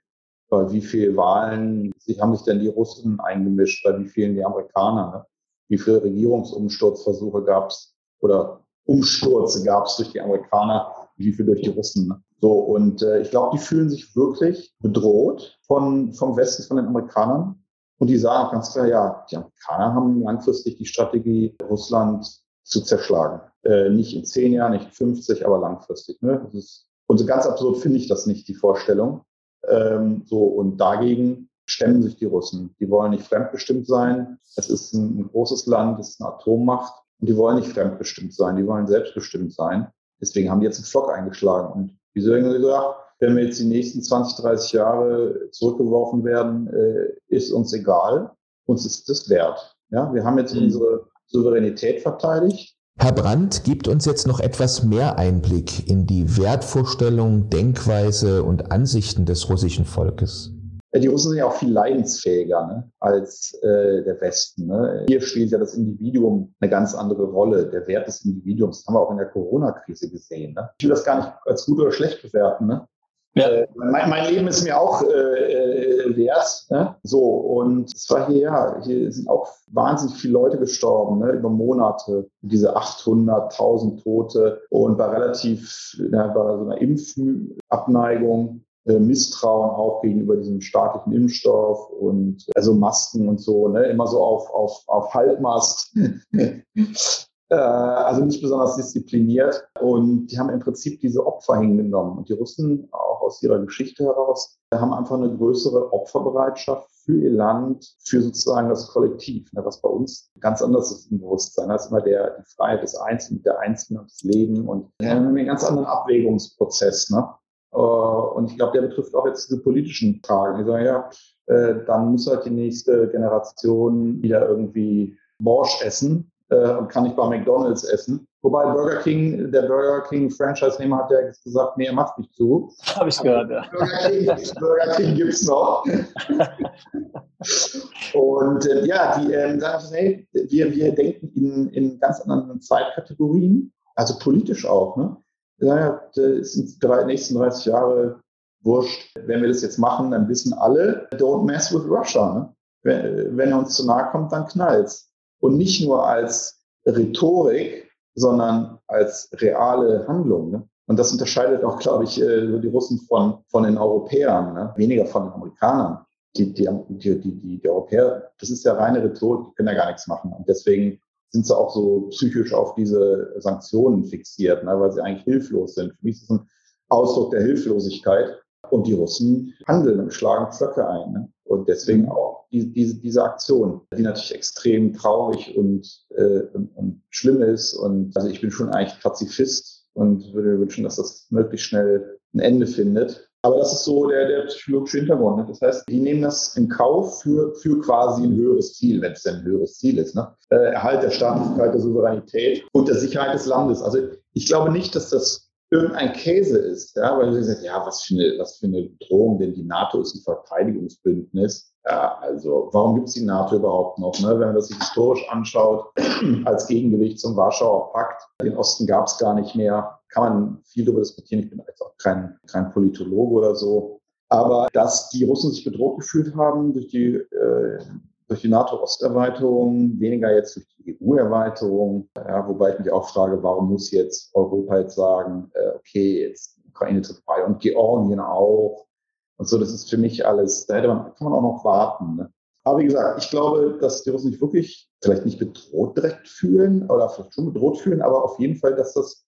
bei wie viele Wahlen haben sich denn die Russen eingemischt, bei wie vielen die Amerikaner, ne? wie viele Regierungsumsturzversuche gab es oder Umstürze gab es durch die Amerikaner, wie viel durch die Russen. Ne? So, und äh, ich glaube, die fühlen sich wirklich bedroht von, vom Westen, von den Amerikanern. Und die sagen auch ganz klar, ja, die Amerikaner haben langfristig die Strategie, Russland zu zerschlagen. Äh, nicht in zehn Jahren, nicht in 50, aber langfristig. Ne? Das ist, und so ganz absurd finde ich das nicht, die Vorstellung. Ähm, so, und dagegen stemmen sich die Russen. Die wollen nicht fremdbestimmt sein. Es ist ein, ein großes Land, es ist eine Atommacht. Und die wollen nicht fremdbestimmt sein, die wollen selbstbestimmt sein. Deswegen haben die jetzt einen Flock eingeschlagen. Und wie soll ich gesagt, wenn wir jetzt die nächsten 20, 30 Jahre zurückgeworfen werden, äh, ist uns egal. Uns ist das wert. Ja, wir haben jetzt mhm. unsere Souveränität verteidigt. Herr Brandt gibt uns jetzt noch etwas mehr Einblick in die Wertvorstellung, Denkweise und Ansichten des russischen Volkes. die Russen sind ja auch viel leidensfähiger ne, als äh, der Westen. Ne. Hier spielt ja das Individuum eine ganz andere Rolle, der Wert des Individuums. Das haben wir auch in der Corona-Krise gesehen. Ne. Ich will das gar nicht als gut oder schlecht bewerten. Ja. Äh, mein, mein, Leben ist mir auch äh, äh, wert. Ne? So, und es war hier, ja, hier sind auch wahnsinnig viele Leute gestorben, ne? über Monate. Diese 800.000 Tote und bei relativ, ja, bei so einer Impfabneigung. Äh, Misstrauen auch gegenüber diesem staatlichen Impfstoff und also Masken und so, ne? immer so auf, auf, auf Halbmast. Äh, also nicht besonders diszipliniert. Und die haben im Prinzip diese Opfer hingenommen. Und die Russen, auch aus ihrer Geschichte heraus, haben einfach eine größere Opferbereitschaft für ihr Land, für sozusagen das Kollektiv, ne, was bei uns ganz anders ist im Bewusstsein. Das ist immer der, die Freiheit des Einzelnen, der Einzelne und das Leben und wir haben einen ganz anderen Abwägungsprozess. Ne? Äh, und ich glaube, der betrifft auch jetzt diese politischen Fragen. Ich sage, ja, äh, dann muss halt die nächste Generation wieder irgendwie Borsch essen äh, und kann nicht bei McDonalds essen. Wobei Burger King, der Burger King Franchise-Nehmer hat ja gesagt, nee, er macht nicht zu. Habe ich gehört, ja. Burger King, Burger King gibt's noch. und äh, ja, die äh, sagen, hey, wir, wir denken in, in ganz anderen Zeitkategorien, also politisch auch. Ne? Ja, das sind die nächsten 30 Jahre wurscht. Wenn wir das jetzt machen, dann wissen alle, don't mess with Russia. Ne? Wenn, wenn er uns zu nahe kommt, dann knallt's und nicht nur als Rhetorik, sondern als reale Handlung. Ne? Und das unterscheidet auch, glaube ich, äh, die Russen von, von den Europäern, ne? weniger von den Amerikanern. Die, die, die, die, die Europäer, das ist ja reine Rhetorik, die können ja gar nichts machen. Und deswegen sind sie auch so psychisch auf diese Sanktionen fixiert, ne? weil sie eigentlich hilflos sind. Für mich ist es ein Ausdruck der Hilflosigkeit. Und die Russen handeln und schlagen Pflöcke ein. Ne? Und deswegen mhm. auch die, diese, diese Aktion, die natürlich extrem traurig und, äh, und, und schlimm ist. Und also ich bin schon eigentlich Pazifist und würde mir wünschen, dass das möglichst schnell ein Ende findet. Aber das ist so der, der psychologische Hintergrund. Ne? Das heißt, die nehmen das in Kauf für, für quasi ein höheres Ziel, wenn es denn ein höheres Ziel ist. Ne? Äh, Erhalt der Staatlichkeit, der Souveränität und der Sicherheit des Landes. Also ich glaube nicht, dass das irgendein Käse ist, ja, weil du sagst, ja, was für eine, was für eine Bedrohung, denn die NATO ist ein Verteidigungsbündnis. Ja, also warum gibt es die NATO überhaupt noch? Ne? Wenn man das sich historisch anschaut, als Gegengewicht zum Warschauer Pakt, den Osten gab es gar nicht mehr, kann man viel darüber diskutieren. Ich bin jetzt auch kein, kein Politologe oder so. Aber dass die Russen sich bedroht gefühlt haben durch die äh, durch die NATO-Osterweiterung, weniger jetzt durch die EU-Erweiterung. Ja, wobei ich mich auch frage, warum muss jetzt Europa jetzt sagen, äh, okay, jetzt Ukraine tritt bei und Georgien auch. Und so, das ist für mich alles, da hätte man, kann man auch noch warten. Ne? Aber wie gesagt, ich glaube, dass die Russen sich wirklich vielleicht nicht bedroht direkt fühlen oder vielleicht schon bedroht fühlen, aber auf jeden Fall, dass das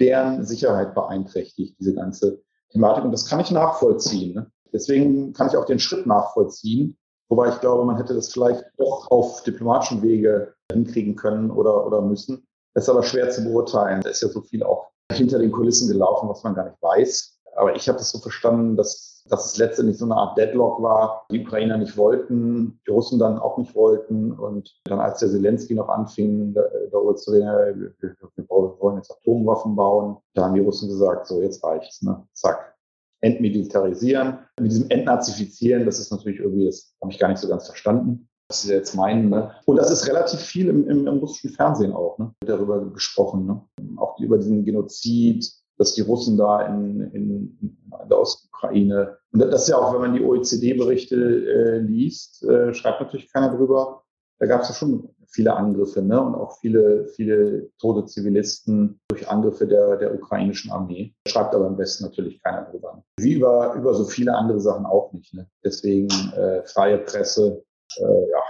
deren Sicherheit beeinträchtigt, diese ganze Thematik. Und das kann ich nachvollziehen. Ne? Deswegen kann ich auch den Schritt nachvollziehen, Wobei ich glaube, man hätte das vielleicht doch auf diplomatischen Wege hinkriegen können oder, oder müssen. Das ist aber schwer zu beurteilen. Da ist ja so viel auch hinter den Kulissen gelaufen, was man gar nicht weiß. Aber ich habe das so verstanden, dass, dass es letztendlich so eine Art Deadlock war. Die Ukrainer nicht wollten, die Russen dann auch nicht wollten. Und dann, als der Zelensky noch anfing, darüber zu reden, wir, wir wollen jetzt Atomwaffen bauen, da haben die Russen gesagt, so jetzt reicht's, ne? Zack entmilitarisieren. Mit diesem Entnazifizieren, das ist natürlich irgendwie, das habe ich gar nicht so ganz verstanden, was sie jetzt meinen. Ne? Und das ist relativ viel im, im, im russischen Fernsehen auch, ne? darüber gesprochen. Ne? Auch über diesen Genozid, dass die Russen da in, in, in der Ostukraine, und das ist ja auch, wenn man die OECD-Berichte äh, liest, äh, schreibt natürlich keiner drüber. Da gab es ja schon viele Angriffe ne? und auch viele, viele tote Zivilisten durch Angriffe der, der ukrainischen Armee. Schreibt aber im Westen natürlich keiner drüber. Wie über, über so viele andere Sachen auch nicht. Ne? Deswegen äh, freie Presse. Äh, ja.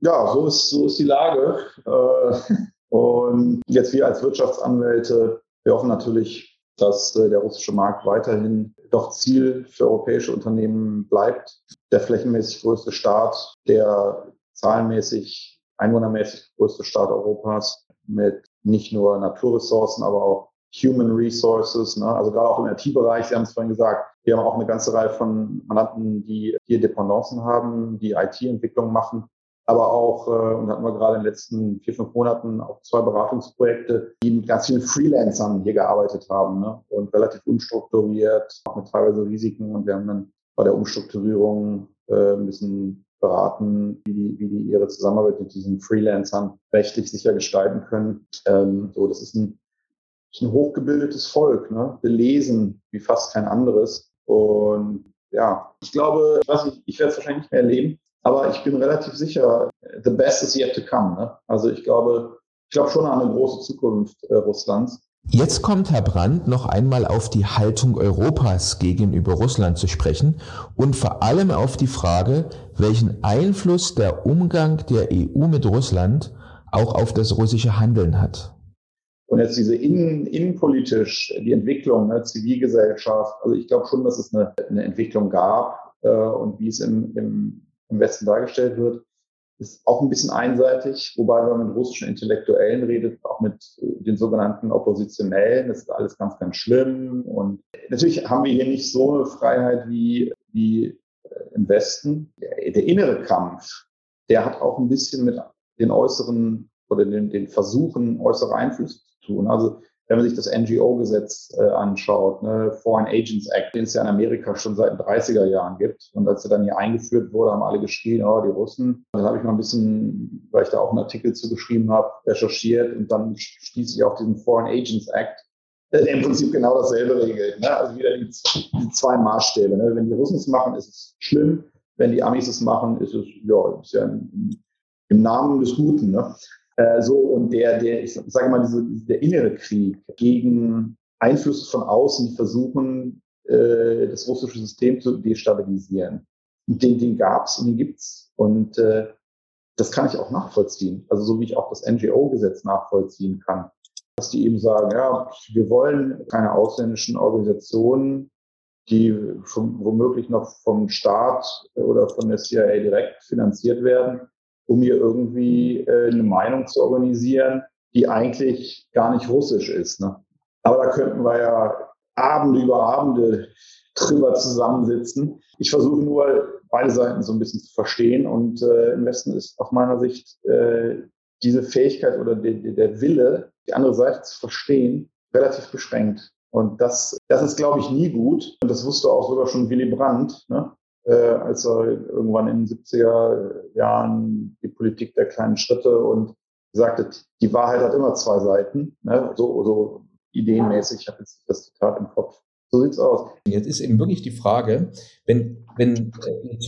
ja, so ist, so ist die Lage. Äh, und jetzt wir als Wirtschaftsanwälte, wir hoffen natürlich, dass äh, der russische Markt weiterhin doch Ziel für europäische Unternehmen bleibt. Der flächenmäßig größte Staat, der zahlenmäßig einwohnermäßig größte Staat Europas mit nicht nur Naturressourcen, aber auch Human Resources, ne? also gerade auch im IT-Bereich, Sie haben es vorhin gesagt, wir haben auch eine ganze Reihe von Mandanten, die hier Dependancen haben, die IT-Entwicklung machen, aber auch, äh, und hatten wir gerade in den letzten vier, fünf Monaten auch zwei Beratungsprojekte, die mit ganz vielen Freelancern hier gearbeitet haben ne? und relativ unstrukturiert, auch mit teilweise Risiken und wir haben dann bei der Umstrukturierung äh, müssen beraten, wie die, wie die ihre Zusammenarbeit mit diesen Freelancern rechtlich sicher gestalten können. Ähm, so, das ist ein, ein hochgebildetes Volk, ne? belesen wie fast kein anderes. Und ja, ich glaube, ich weiß nicht, ich werde es wahrscheinlich nicht mehr erleben, aber ich bin relativ sicher, the best is yet to come. Ne? Also ich glaube, ich glaube schon an eine große Zukunft äh, Russlands. Jetzt kommt Herr Brandt noch einmal auf die Haltung Europas gegenüber Russland zu sprechen und vor allem auf die Frage, welchen Einfluss der Umgang der EU mit Russland auch auf das russische Handeln hat. Und jetzt diese innen, innenpolitisch, die Entwicklung, ne, Zivilgesellschaft, also ich glaube schon, dass es eine, eine Entwicklung gab äh, und wie es im, im, im Westen dargestellt wird, ist auch ein bisschen einseitig, wobei wenn man mit russischen Intellektuellen redet, auch mit äh, den sogenannten Oppositionellen, das ist alles ganz, ganz schlimm. Und natürlich haben wir hier nicht so eine Freiheit wie, wie äh, im Westen. Der, der innere Kampf, der hat auch ein bisschen mit den äußeren oder den, den Versuchen, äußere Einflüsse zu tun. Also wenn man sich das NGO-Gesetz äh, anschaut, ne, Foreign Agents Act, den es ja in Amerika schon seit den 30er Jahren gibt. Und als er dann hier eingeführt wurde, haben alle geschrien, oh, die Russen. Dann habe ich mal ein bisschen, weil ich da auch einen Artikel zu geschrieben habe, recherchiert und dann stieß ich auf diesen Foreign Agents Act, der im Prinzip genau dasselbe regelt. Ne? Also wieder die, die zwei Maßstäbe. Ne? Wenn die Russen es machen, ist es schlimm. Wenn die Amis es machen, ist es, ja, ist ja im, im Namen des Guten. Ne? Äh, so, und der, der, ich sage mal, diese, der innere Krieg gegen Einflüsse von außen, die versuchen, äh, das russische System zu destabilisieren. Den, den gab es und den gibt's. Und äh, das kann ich auch nachvollziehen. Also so wie ich auch das NGO-Gesetz nachvollziehen kann. Dass die eben sagen, ja, wir wollen keine ausländischen Organisationen, die vom, womöglich noch vom Staat oder von der CIA direkt finanziert werden um hier irgendwie äh, eine Meinung zu organisieren, die eigentlich gar nicht russisch ist. Ne? Aber da könnten wir ja Abende über Abende drüber zusammensitzen. Ich versuche nur, beide Seiten so ein bisschen zu verstehen. Und äh, im Westen ist aus meiner Sicht äh, diese Fähigkeit oder de, de, der Wille, die andere Seite zu verstehen, relativ beschränkt. Und das, das ist, glaube ich, nie gut. Und das wusste auch sogar schon Willy Brandt. Ne? Äh, als er irgendwann in den 70er Jahren die Politik der kleinen Schritte und sagte, die Wahrheit hat immer zwei Seiten, ne? so, so ideenmäßig, ich habe jetzt das Zitat im Kopf. So sieht's aus. Jetzt ist eben wirklich die Frage, wenn, wenn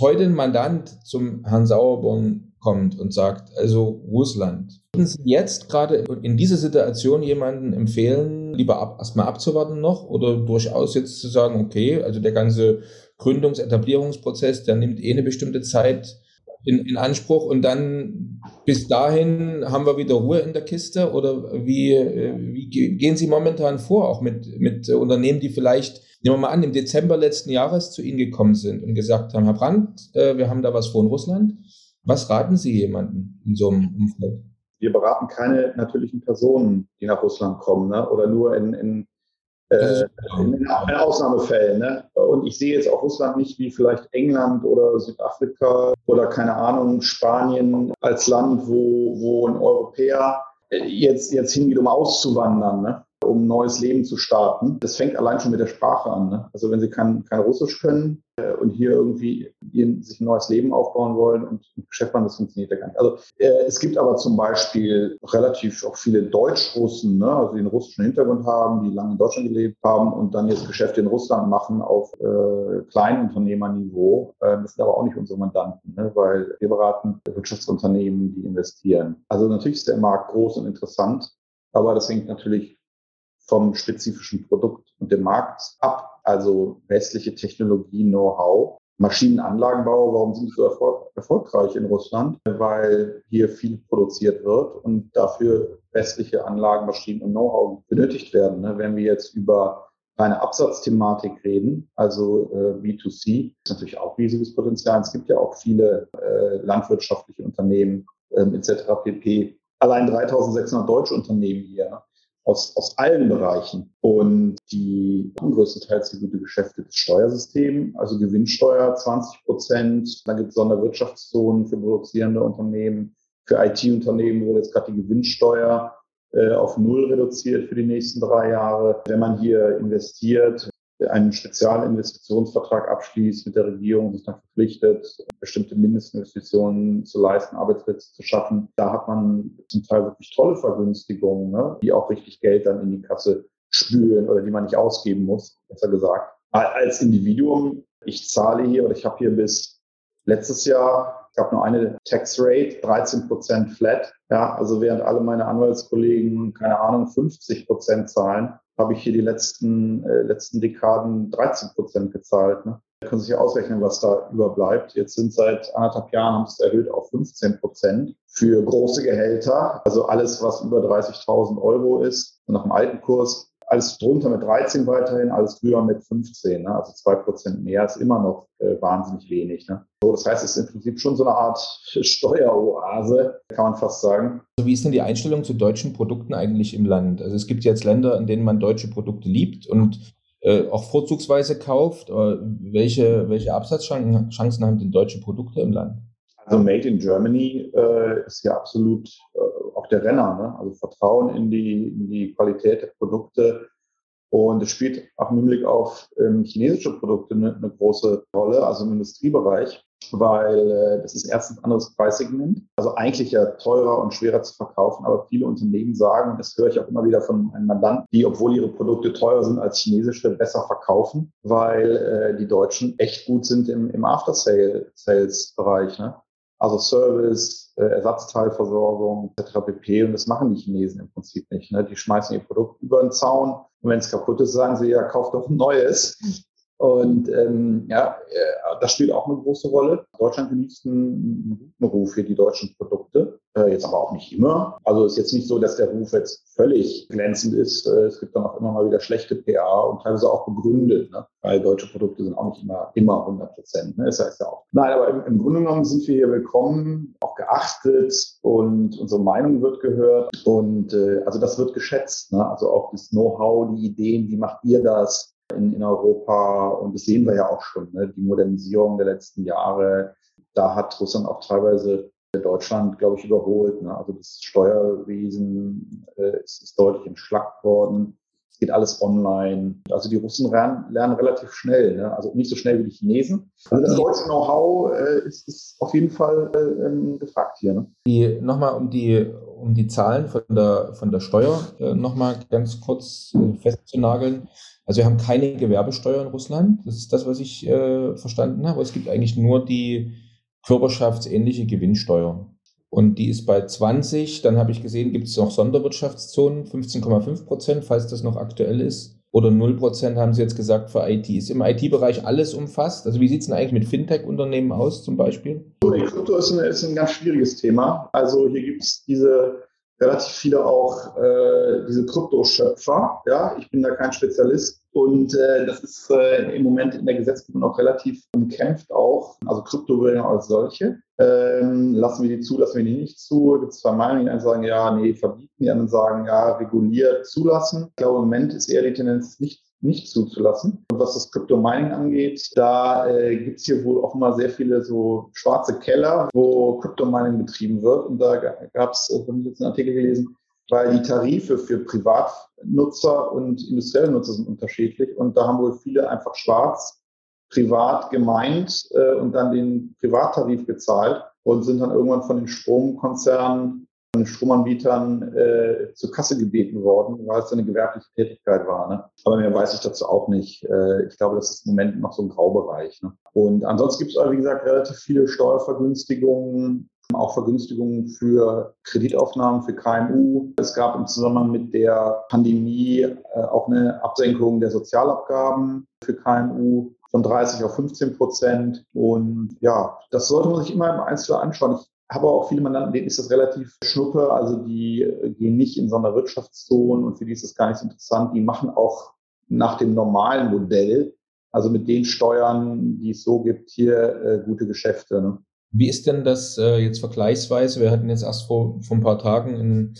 heute ein Mandant zum Herrn Sauerborn kommt und sagt, also Russland, würden Sie jetzt gerade in dieser Situation jemanden empfehlen, lieber ab, erstmal abzuwarten noch oder durchaus jetzt zu sagen, okay, also der ganze Gründungsetablierungsprozess, der nimmt eh eine bestimmte Zeit in, in Anspruch und dann bis dahin haben wir wieder Ruhe in der Kiste oder wie, wie gehen Sie momentan vor, auch mit, mit Unternehmen, die vielleicht, nehmen wir mal an, im Dezember letzten Jahres zu Ihnen gekommen sind und gesagt haben, Herr Brandt, äh, wir haben da was vor in Russland. Was raten Sie jemandem in so einem Umfeld? Wir beraten keine natürlichen Personen, die nach Russland kommen ne? oder nur in, in äh, in, Ausnahmefällen. Ne? Und ich sehe jetzt auch Russland nicht wie vielleicht England oder Südafrika oder keine Ahnung, Spanien als Land, wo, wo ein Europäer jetzt, jetzt hingeht, um auszuwandern. Ne? Um neues Leben zu starten. Das fängt allein schon mit der Sprache an. Ne? Also wenn Sie kein, kein Russisch können äh, und hier irgendwie hier sich ein neues Leben aufbauen wollen und Geschäft machen, das funktioniert ja gar nicht. Also äh, es gibt aber zum Beispiel relativ auch viele Deutschrussen, ne? also die einen russischen Hintergrund haben, die lange in Deutschland gelebt haben und dann jetzt Geschäfte in Russland machen auf äh, Kleinunternehmerniveau. Äh, das sind aber auch nicht unsere Mandanten, ne? weil wir beraten Wirtschaftsunternehmen, die investieren. Also natürlich ist der Markt groß und interessant, aber das hängt natürlich vom spezifischen Produkt und dem Markt ab. Also westliche Technologie, Know-how. Maschinenanlagenbau, warum sind die so erfol erfolgreich in Russland? Weil hier viel produziert wird und dafür westliche Anlagen, Maschinen und Know-how benötigt werden. Ne? Wenn wir jetzt über eine Absatzthematik reden, also äh, B2C, ist natürlich auch riesiges Potenzial. Es gibt ja auch viele äh, landwirtschaftliche Unternehmen ähm, etc. pp. Allein 3600 deutsche Unternehmen hier aus, aus allen Bereichen. Und die größtenteils die gute Geschäfte des Steuersystems, also Gewinnsteuer 20 Prozent, dann gibt es Sonderwirtschaftszonen für produzierende Unternehmen, für IT-Unternehmen wurde jetzt gerade die Gewinnsteuer äh, auf Null reduziert für die nächsten drei Jahre. Wenn man hier investiert, einen Spezialinvestitionsvertrag abschließt mit der Regierung, sich dann verpflichtet, bestimmte Mindestinvestitionen zu leisten, Arbeitsplätze zu schaffen. Da hat man zum Teil wirklich tolle Vergünstigungen, ne, die auch richtig Geld dann in die Kasse spülen oder die man nicht ausgeben muss, besser gesagt. Als Individuum, ich zahle hier oder ich habe hier bis letztes Jahr, ich habe nur eine Tax Rate, 13 Prozent flat. Ja, also während alle meine Anwaltskollegen, keine Ahnung, 50 Prozent zahlen, habe ich hier die letzten, äh, letzten Dekaden 13 Prozent gezahlt. Ne? Da können Sie sich ausrechnen, was da überbleibt. Jetzt sind seit anderthalb Jahren haben es erhöht auf 15 Prozent für große Gehälter. Also alles, was über 30.000 Euro ist, nach dem alten Kurs alles drunter mit 13 weiterhin, alles drüber mit 15. Ne? Also zwei Prozent mehr ist immer noch äh, wahnsinnig wenig. Ne? So, das heißt, es ist im Prinzip schon so eine Art Steueroase, kann man fast sagen. Also wie ist denn die Einstellung zu deutschen Produkten eigentlich im Land? Also es gibt jetzt Länder, in denen man deutsche Produkte liebt und äh, auch vorzugsweise kauft. Äh, welche, welche Absatzchancen haben denn deutsche Produkte im Land? Also Made in Germany äh, ist ja absolut äh, der Renner. Ne? Also Vertrauen in die, in die Qualität der Produkte. Und es spielt auch im Hinblick auf ähm, chinesische Produkte eine, eine, große Rolle, also im Industriebereich, weil äh, das ist erstens ein anderes Preissegment, also eigentlich ja teurer und schwerer zu verkaufen, aber viele Unternehmen sagen, und das höre ich auch immer wieder von meinen Mandanten, die, obwohl ihre Produkte teurer sind als chinesische, besser verkaufen, weil äh, die Deutschen echt gut sind im, im After-Sales-Bereich. Ne? Also Service, äh, Ersatzteilversorgung etc. pp. Und das machen die Chinesen im Prinzip nicht. Ne? Die schmeißen ihr Produkt über den Zaun und wenn es kaputt ist, sagen sie, ja, kauft doch ein neues. Und ähm, ja, äh, das spielt auch eine große Rolle. Deutschland genießt einen guten Ruf für die deutschen Produkte, äh, jetzt aber auch nicht immer. Also ist jetzt nicht so, dass der Ruf jetzt völlig glänzend ist. Äh, es gibt dann auch immer mal wieder schlechte PA und teilweise auch begründet, ne? weil deutsche Produkte sind auch nicht immer, immer 100 Prozent. Ne? Das heißt ja auch. Nein, aber im, im Grunde genommen sind wir hier willkommen, auch geachtet und unsere Meinung wird gehört und äh, also das wird geschätzt. Ne? Also auch das Know-how, die Ideen, wie macht ihr das? In, in Europa. Und das sehen wir ja auch schon, ne? die Modernisierung der letzten Jahre. Da hat Russland auch teilweise Deutschland, glaube ich, überholt. Ne? Also das Steuerwesen äh, ist, ist deutlich entschlackt worden. Es geht alles online. Also die Russen lernen, lernen relativ schnell, ne? also nicht so schnell wie die Chinesen. Also das deutsche Know-how äh, ist, ist auf jeden Fall äh, gefragt hier. Ne? Die, nochmal um die, um die Zahlen von der, von der Steuer äh, nochmal ganz kurz äh, festzunageln. Also wir haben keine Gewerbesteuer in Russland. Das ist das, was ich äh, verstanden habe. Es gibt eigentlich nur die körperschaftsähnliche Gewinnsteuer. Und die ist bei 20. Dann habe ich gesehen, gibt es noch Sonderwirtschaftszonen, 15,5 Prozent, falls das noch aktuell ist. Oder 0 Prozent haben sie jetzt gesagt für IT. Ist im IT-Bereich alles umfasst? Also wie sieht es denn eigentlich mit Fintech-Unternehmen aus zum Beispiel? So, Krypto ist ein, ist ein ganz schwieriges Thema. Also hier gibt es diese relativ viele auch äh, diese Kryptoschöpfer. Ja, ich bin da kein Spezialist. Und äh, das ist äh, im Moment in der Gesetzgebung auch relativ umkämpft auch. Also Kryptowährungen als solche. Ähm, lassen wir die zu, lassen wir die nicht zu? Gibt es zwei Meinungen, die einen sagen, ja, nee, verbieten, die anderen sagen, ja, reguliert, zulassen. Ich glaube, im Moment ist eher die Tendenz nicht nicht zuzulassen. Und was das Crypto-Mining angeht, da äh, gibt es hier wohl mal sehr viele so schwarze Keller, wo Crypto-Mining betrieben wird. Und da gab es, äh, habe ich jetzt einen Artikel gelesen, weil die Tarife für Privatnutzer und industrielle Nutzer sind unterschiedlich. Und da haben wohl viele einfach schwarz privat gemeint äh, und dann den Privattarif gezahlt und sind dann irgendwann von den Stromkonzernen von den Stromanbietern äh, zur Kasse gebeten worden, weil es eine gewerbliche Tätigkeit war. Ne? Aber mehr weiß ich dazu auch nicht. Äh, ich glaube, das ist im Moment noch so ein Graubereich. Ne? Und ansonsten gibt es wie gesagt, relativ viele Steuervergünstigungen, auch Vergünstigungen für Kreditaufnahmen für KMU. Es gab im Zusammenhang mit der Pandemie äh, auch eine Absenkung der Sozialabgaben für KMU von 30 auf 15 Prozent. Und ja, das sollte man sich immer im Einzelnen anschauen. Ich habe auch viele Mandanten, denen ist das relativ schnuppe, also die äh, gehen nicht in Sonderwirtschaftszone und für die ist das gar nicht so interessant. Die machen auch nach dem normalen Modell, also mit den Steuern, die es so gibt, hier äh, gute Geschäfte. Ne? Wie ist denn das äh, jetzt vergleichsweise? Wir hatten jetzt erst vor, vor ein paar Tagen in,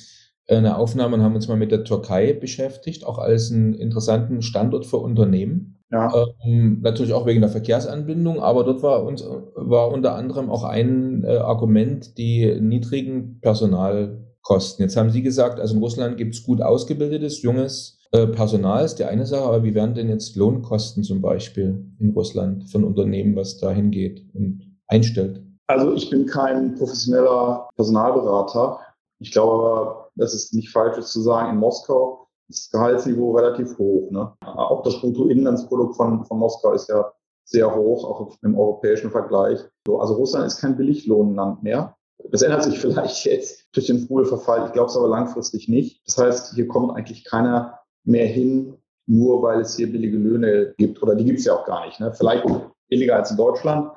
äh, eine Aufnahme und haben uns mal mit der Türkei beschäftigt, auch als einen interessanten Standort für Unternehmen. Ja. Ähm, natürlich auch wegen der Verkehrsanbindung, aber dort war uns war unter anderem auch ein äh, Argument die niedrigen Personalkosten. Jetzt haben Sie gesagt, also in Russland gibt es gut ausgebildetes, junges Äh, Personal ist die eine Sache, aber wie werden denn jetzt Lohnkosten zum Beispiel in Russland ein Unternehmen, was da hingeht und einstellt? Also ich bin kein professioneller Personalberater. Ich glaube aber, das ist nicht falsch ist zu sagen, in Moskau das Gehaltsniveau relativ hoch. Ne? Auch das Bruttoinlandsprodukt von, von Moskau ist ja sehr hoch, auch im europäischen Vergleich. Also Russland ist kein Billiglohnland mehr. Das ändert sich vielleicht jetzt durch den Ruheverfall. Ich glaube es aber langfristig nicht. Das heißt, hier kommt eigentlich keiner mehr hin, nur weil es hier billige Löhne gibt. Oder die gibt es ja auch gar nicht. Ne? Vielleicht billiger als in Deutschland.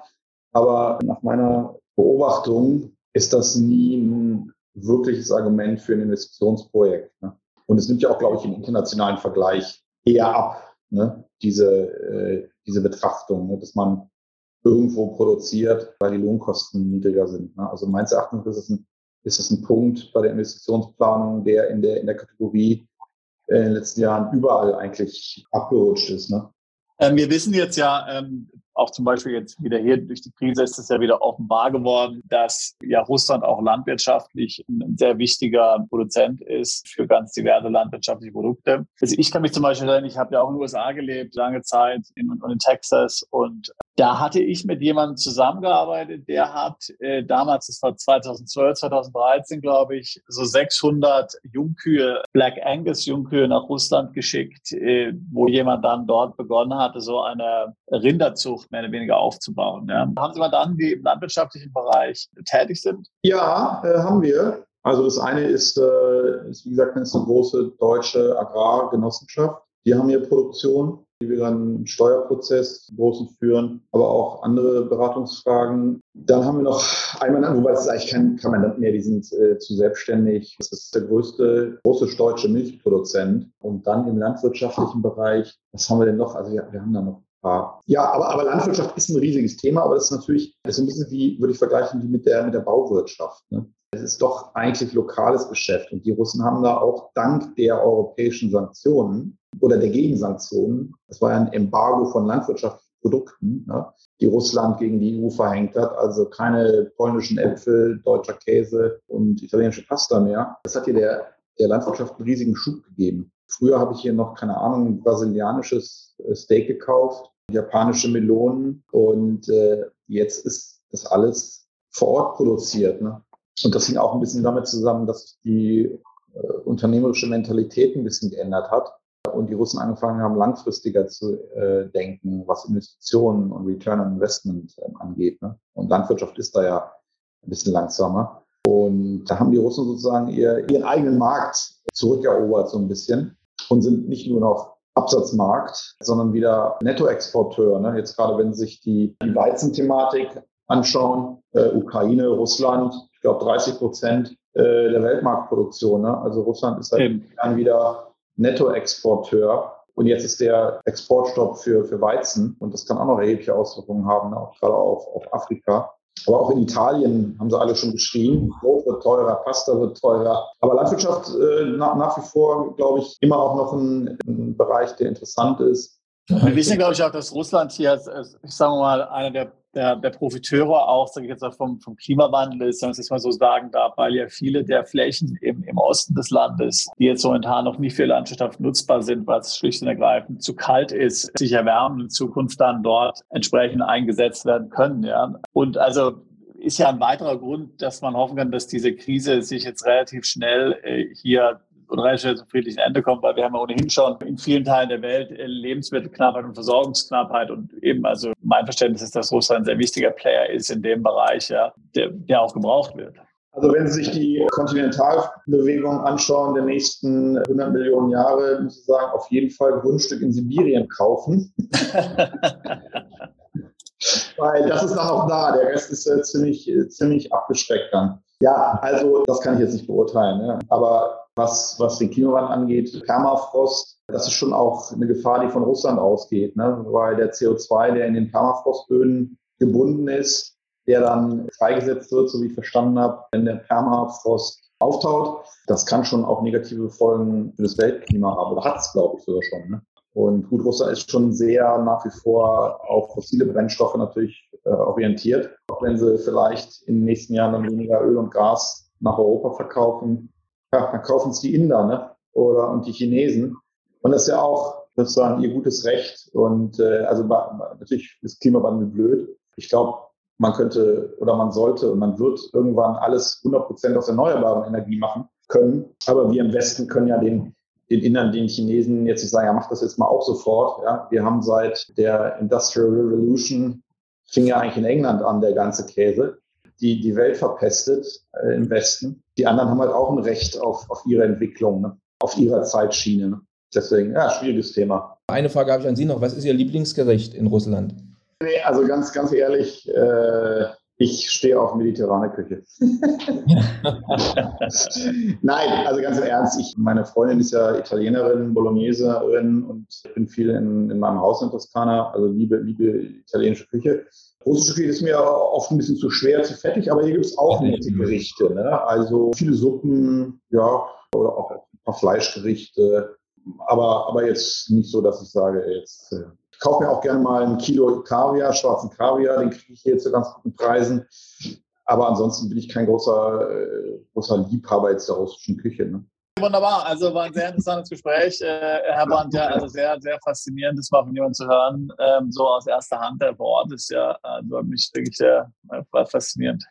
Aber nach meiner Beobachtung ist das nie ein wirkliches Argument für ein Investitionsprojekt. Ne? Und es nimmt ja auch, glaube ich, im internationalen Vergleich eher ab, ne? diese, äh, diese Betrachtung, ne? dass man irgendwo produziert, weil die Lohnkosten niedriger sind. Ne? Also meines Erachtens ist es, ein, ist es ein Punkt bei der Investitionsplanung, der in der, in der Kategorie in den letzten Jahren überall eigentlich abgerutscht ist. Ne? Ähm, wir wissen jetzt ja, ähm, auch zum Beispiel jetzt wieder hier durch die Krise ist es ja wieder offenbar geworden, dass ja Russland auch landwirtschaftlich ein sehr wichtiger Produzent ist für ganz diverse landwirtschaftliche Produkte. Also ich kann mich zum Beispiel erinnern, ich habe ja auch in den USA gelebt, lange Zeit in, in Texas und da hatte ich mit jemandem zusammengearbeitet, der hat äh, damals, das war 2012, 2013, glaube ich, so 600 Jungkühe, Black Angus Jungkühe nach Russland geschickt, äh, wo jemand dann dort begonnen hatte, so eine Rinderzucht mehr oder weniger aufzubauen. Ja. Haben Sie mal dann, die im landwirtschaftlichen Bereich tätig sind? Ja, äh, haben wir. Also das eine ist, äh, ist wie gesagt, eine große deutsche Agrargenossenschaft. Die haben hier Produktion wie wir dann einen Steuerprozess großen führen, aber auch andere Beratungsfragen. Dann haben wir noch einmal, wobei ist eigentlich kein, kein Mandant mehr, die sind äh, zu selbstständig. Das ist der größte russisch-deutsche Milchproduzent. Und dann im landwirtschaftlichen Bereich, was haben wir denn noch? Also wir, wir haben da noch ja, aber, aber Landwirtschaft ist ein riesiges Thema, aber das ist natürlich, das ist ein bisschen wie, würde ich vergleichen, wie mit der, mit der Bauwirtschaft. Ne? Es ist doch eigentlich lokales Geschäft und die Russen haben da auch dank der europäischen Sanktionen oder der Gegensanktionen. Das war ja ein Embargo von Landwirtschaftsprodukten, ne, die Russland gegen die EU verhängt hat. Also keine polnischen Äpfel, deutscher Käse und italienische Pasta mehr. Das hat hier der, der Landwirtschaft einen riesigen Schub gegeben. Früher habe ich hier noch, keine Ahnung, brasilianisches äh, Steak gekauft, japanische Melonen und äh, jetzt ist das alles vor Ort produziert. Ne? Und das hing auch ein bisschen damit zusammen, dass die äh, unternehmerische Mentalität ein bisschen geändert hat und die Russen angefangen haben, langfristiger zu äh, denken, was Investitionen und Return on Investment ähm, angeht. Ne? Und Landwirtschaft ist da ja ein bisschen langsamer. Und da haben die Russen sozusagen ihr, ihren eigenen Markt zurückerobert so ein bisschen und sind nicht nur noch Absatzmarkt, sondern wieder Nettoexporteur. Ne? Jetzt gerade, wenn Sie sich die, die Weizenthematik anschauen, äh, Ukraine, Russland, ich glaube 30 Prozent äh, der Weltmarktproduktion. Ne? Also Russland ist seit Jahren wieder Nettoexporteur. Und jetzt ist der Exportstopp für, für Weizen und das kann auch noch erhebliche Auswirkungen haben, ne? auch gerade auf, auf Afrika. Aber auch in Italien haben sie alle schon geschrien, Brot wird teurer, Pasta wird teurer. Aber Landwirtschaft äh, nach, nach wie vor, glaube ich, immer auch noch ein, ein Bereich, der interessant ist. Wir wissen, glaube ich, auch, dass Russland hier, ich sage mal, einer der der, der Profiteure auch, sage ich jetzt auch vom, vom Klimawandel ist, wenn man es jetzt mal so sagen darf, weil ja viele der Flächen im, im Osten des Landes, die jetzt momentan noch nicht für Landwirtschaft nutzbar sind, weil es schlicht und ergreifend zu kalt ist, sich erwärmen und in Zukunft dann dort entsprechend eingesetzt werden können. Ja. Und also ist ja ein weiterer Grund, dass man hoffen kann, dass diese Krise sich jetzt relativ schnell äh, hier und relativ zum friedlichen Ende kommt, weil wir haben ja ohnehin schon in vielen Teilen der Welt Lebensmittelknappheit und Versorgungsknappheit und eben, also mein Verständnis ist, dass Russland ein sehr wichtiger Player ist in dem Bereich, ja, der, der auch gebraucht wird. Also wenn Sie sich die Kontinentalbewegung anschauen der nächsten 100 Millionen Jahre, muss ich sagen, auf jeden Fall Grundstück in Sibirien kaufen. Weil das ist dann auch da. Der Rest ist äh, ziemlich, ziemlich abgeschreckt dann. Ja, also das kann ich jetzt nicht beurteilen. Ne? Aber was, was den Klimawandel angeht, Permafrost, das ist schon auch eine Gefahr, die von Russland ausgeht, ne? weil der CO2, der in den Permafrostböden gebunden ist, der dann freigesetzt wird, so wie ich verstanden habe, wenn der Permafrost auftaut. Das kann schon auch negative Folgen für das Weltklima haben oder hat es, glaube ich, sogar schon. Ne? Und gut, Russland ist schon sehr nach wie vor auf fossile Brennstoffe natürlich äh, orientiert. Auch wenn sie vielleicht in den nächsten Jahren dann weniger Öl und Gas nach Europa verkaufen, ja, dann kaufen es die Inder ne? oder und die Chinesen. Und das ist ja auch sozusagen ihr gutes Recht. Und äh, also natürlich ist Klimawandel blöd. Ich glaube, man könnte oder man sollte und man wird irgendwann alles 100 Prozent aus erneuerbaren Energie machen können. Aber wir im Westen können ja den, den Innern, den Chinesen jetzt nicht sagen, ja, mach das jetzt mal auch sofort. Ja, wir haben seit der Industrial Revolution, fing ja eigentlich in England an, der ganze Käse, die die Welt verpestet äh, im Westen. Die anderen haben halt auch ein Recht auf, auf ihre Entwicklung, ne? auf ihrer Zeitschiene. Ne? Deswegen, ja, schwieriges Thema. Eine Frage habe ich an Sie noch. Was ist Ihr Lieblingsgericht in Russland? Nee, also ganz, ganz ehrlich, äh, ich stehe auf mediterrane Küche. Nein, also ganz im Ernst, ich, meine Freundin ist ja Italienerin, Bologneserin und ich bin viel in, in meinem Haus in Toskana, also liebe, liebe italienische Küche. Russische Küche ist mir oft ein bisschen zu schwer, zu fettig, aber hier gibt es auch nette Gerichte. Ne? Also viele Suppen, ja, oder auch ein paar Fleischgerichte aber, aber jetzt nicht so, dass ich sage, jetzt äh, ich kaufe mir auch gerne mal ein Kilo Kaviar, schwarzen Kaviar, den kriege ich hier zu ganz guten Preisen. Aber ansonsten bin ich kein großer, äh, großer Liebhaber jetzt der russischen Küche. Ne? Wunderbar, also war ein sehr interessantes Gespräch, äh, Herr Brandt, ja, also sehr, sehr faszinierend, das mal von jemandem zu hören, ähm, so aus erster Hand, der vor Ort ist ja, also mich wirklich sehr äh, faszinierend.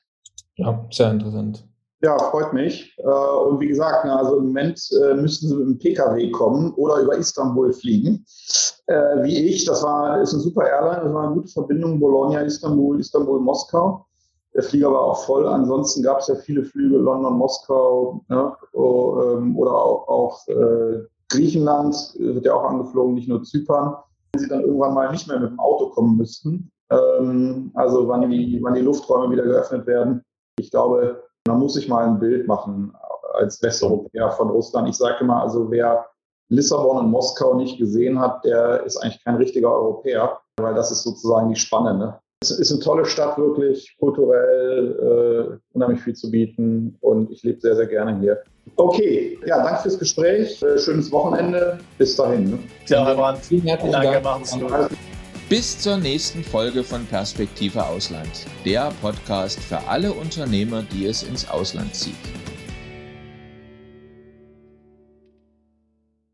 Ja, sehr interessant. Ja, freut mich. Äh, und wie gesagt, also im Moment äh, müssten Sie mit dem Pkw kommen oder über Istanbul fliegen. Äh, wie ich, das war, ist eine super Airline, das war eine gute Verbindung, Bologna, Istanbul, Istanbul, Moskau. Der Flieger war auch voll. Ansonsten gab es ja viele Flüge, London, Moskau ne, ähm, oder auch, auch Griechenland wird ja auch angeflogen, nicht nur Zypern. Wenn Sie dann irgendwann mal nicht mehr mit dem Auto kommen müssten, ähm, also wann die, wann die Lufträume wieder geöffnet werden. Ich glaube, man muss sich mal ein Bild machen als Westeuropäer von Russland. Ich sage immer, also wer Lissabon und Moskau nicht gesehen hat, der ist eigentlich kein richtiger Europäer, weil das ist sozusagen die Spanne. Ne? Es ist eine tolle Stadt, wirklich kulturell, äh, unheimlich viel zu bieten und ich lebe sehr, sehr gerne hier. Okay, ja, danke fürs Gespräch. Äh, schönes Wochenende. Bis dahin. Ne? Ja, Herr Brandt. Vielen herzlichen Dank. Dank. Bis zur nächsten Folge von Perspektive Ausland, der Podcast für alle Unternehmer, die es ins Ausland zieht.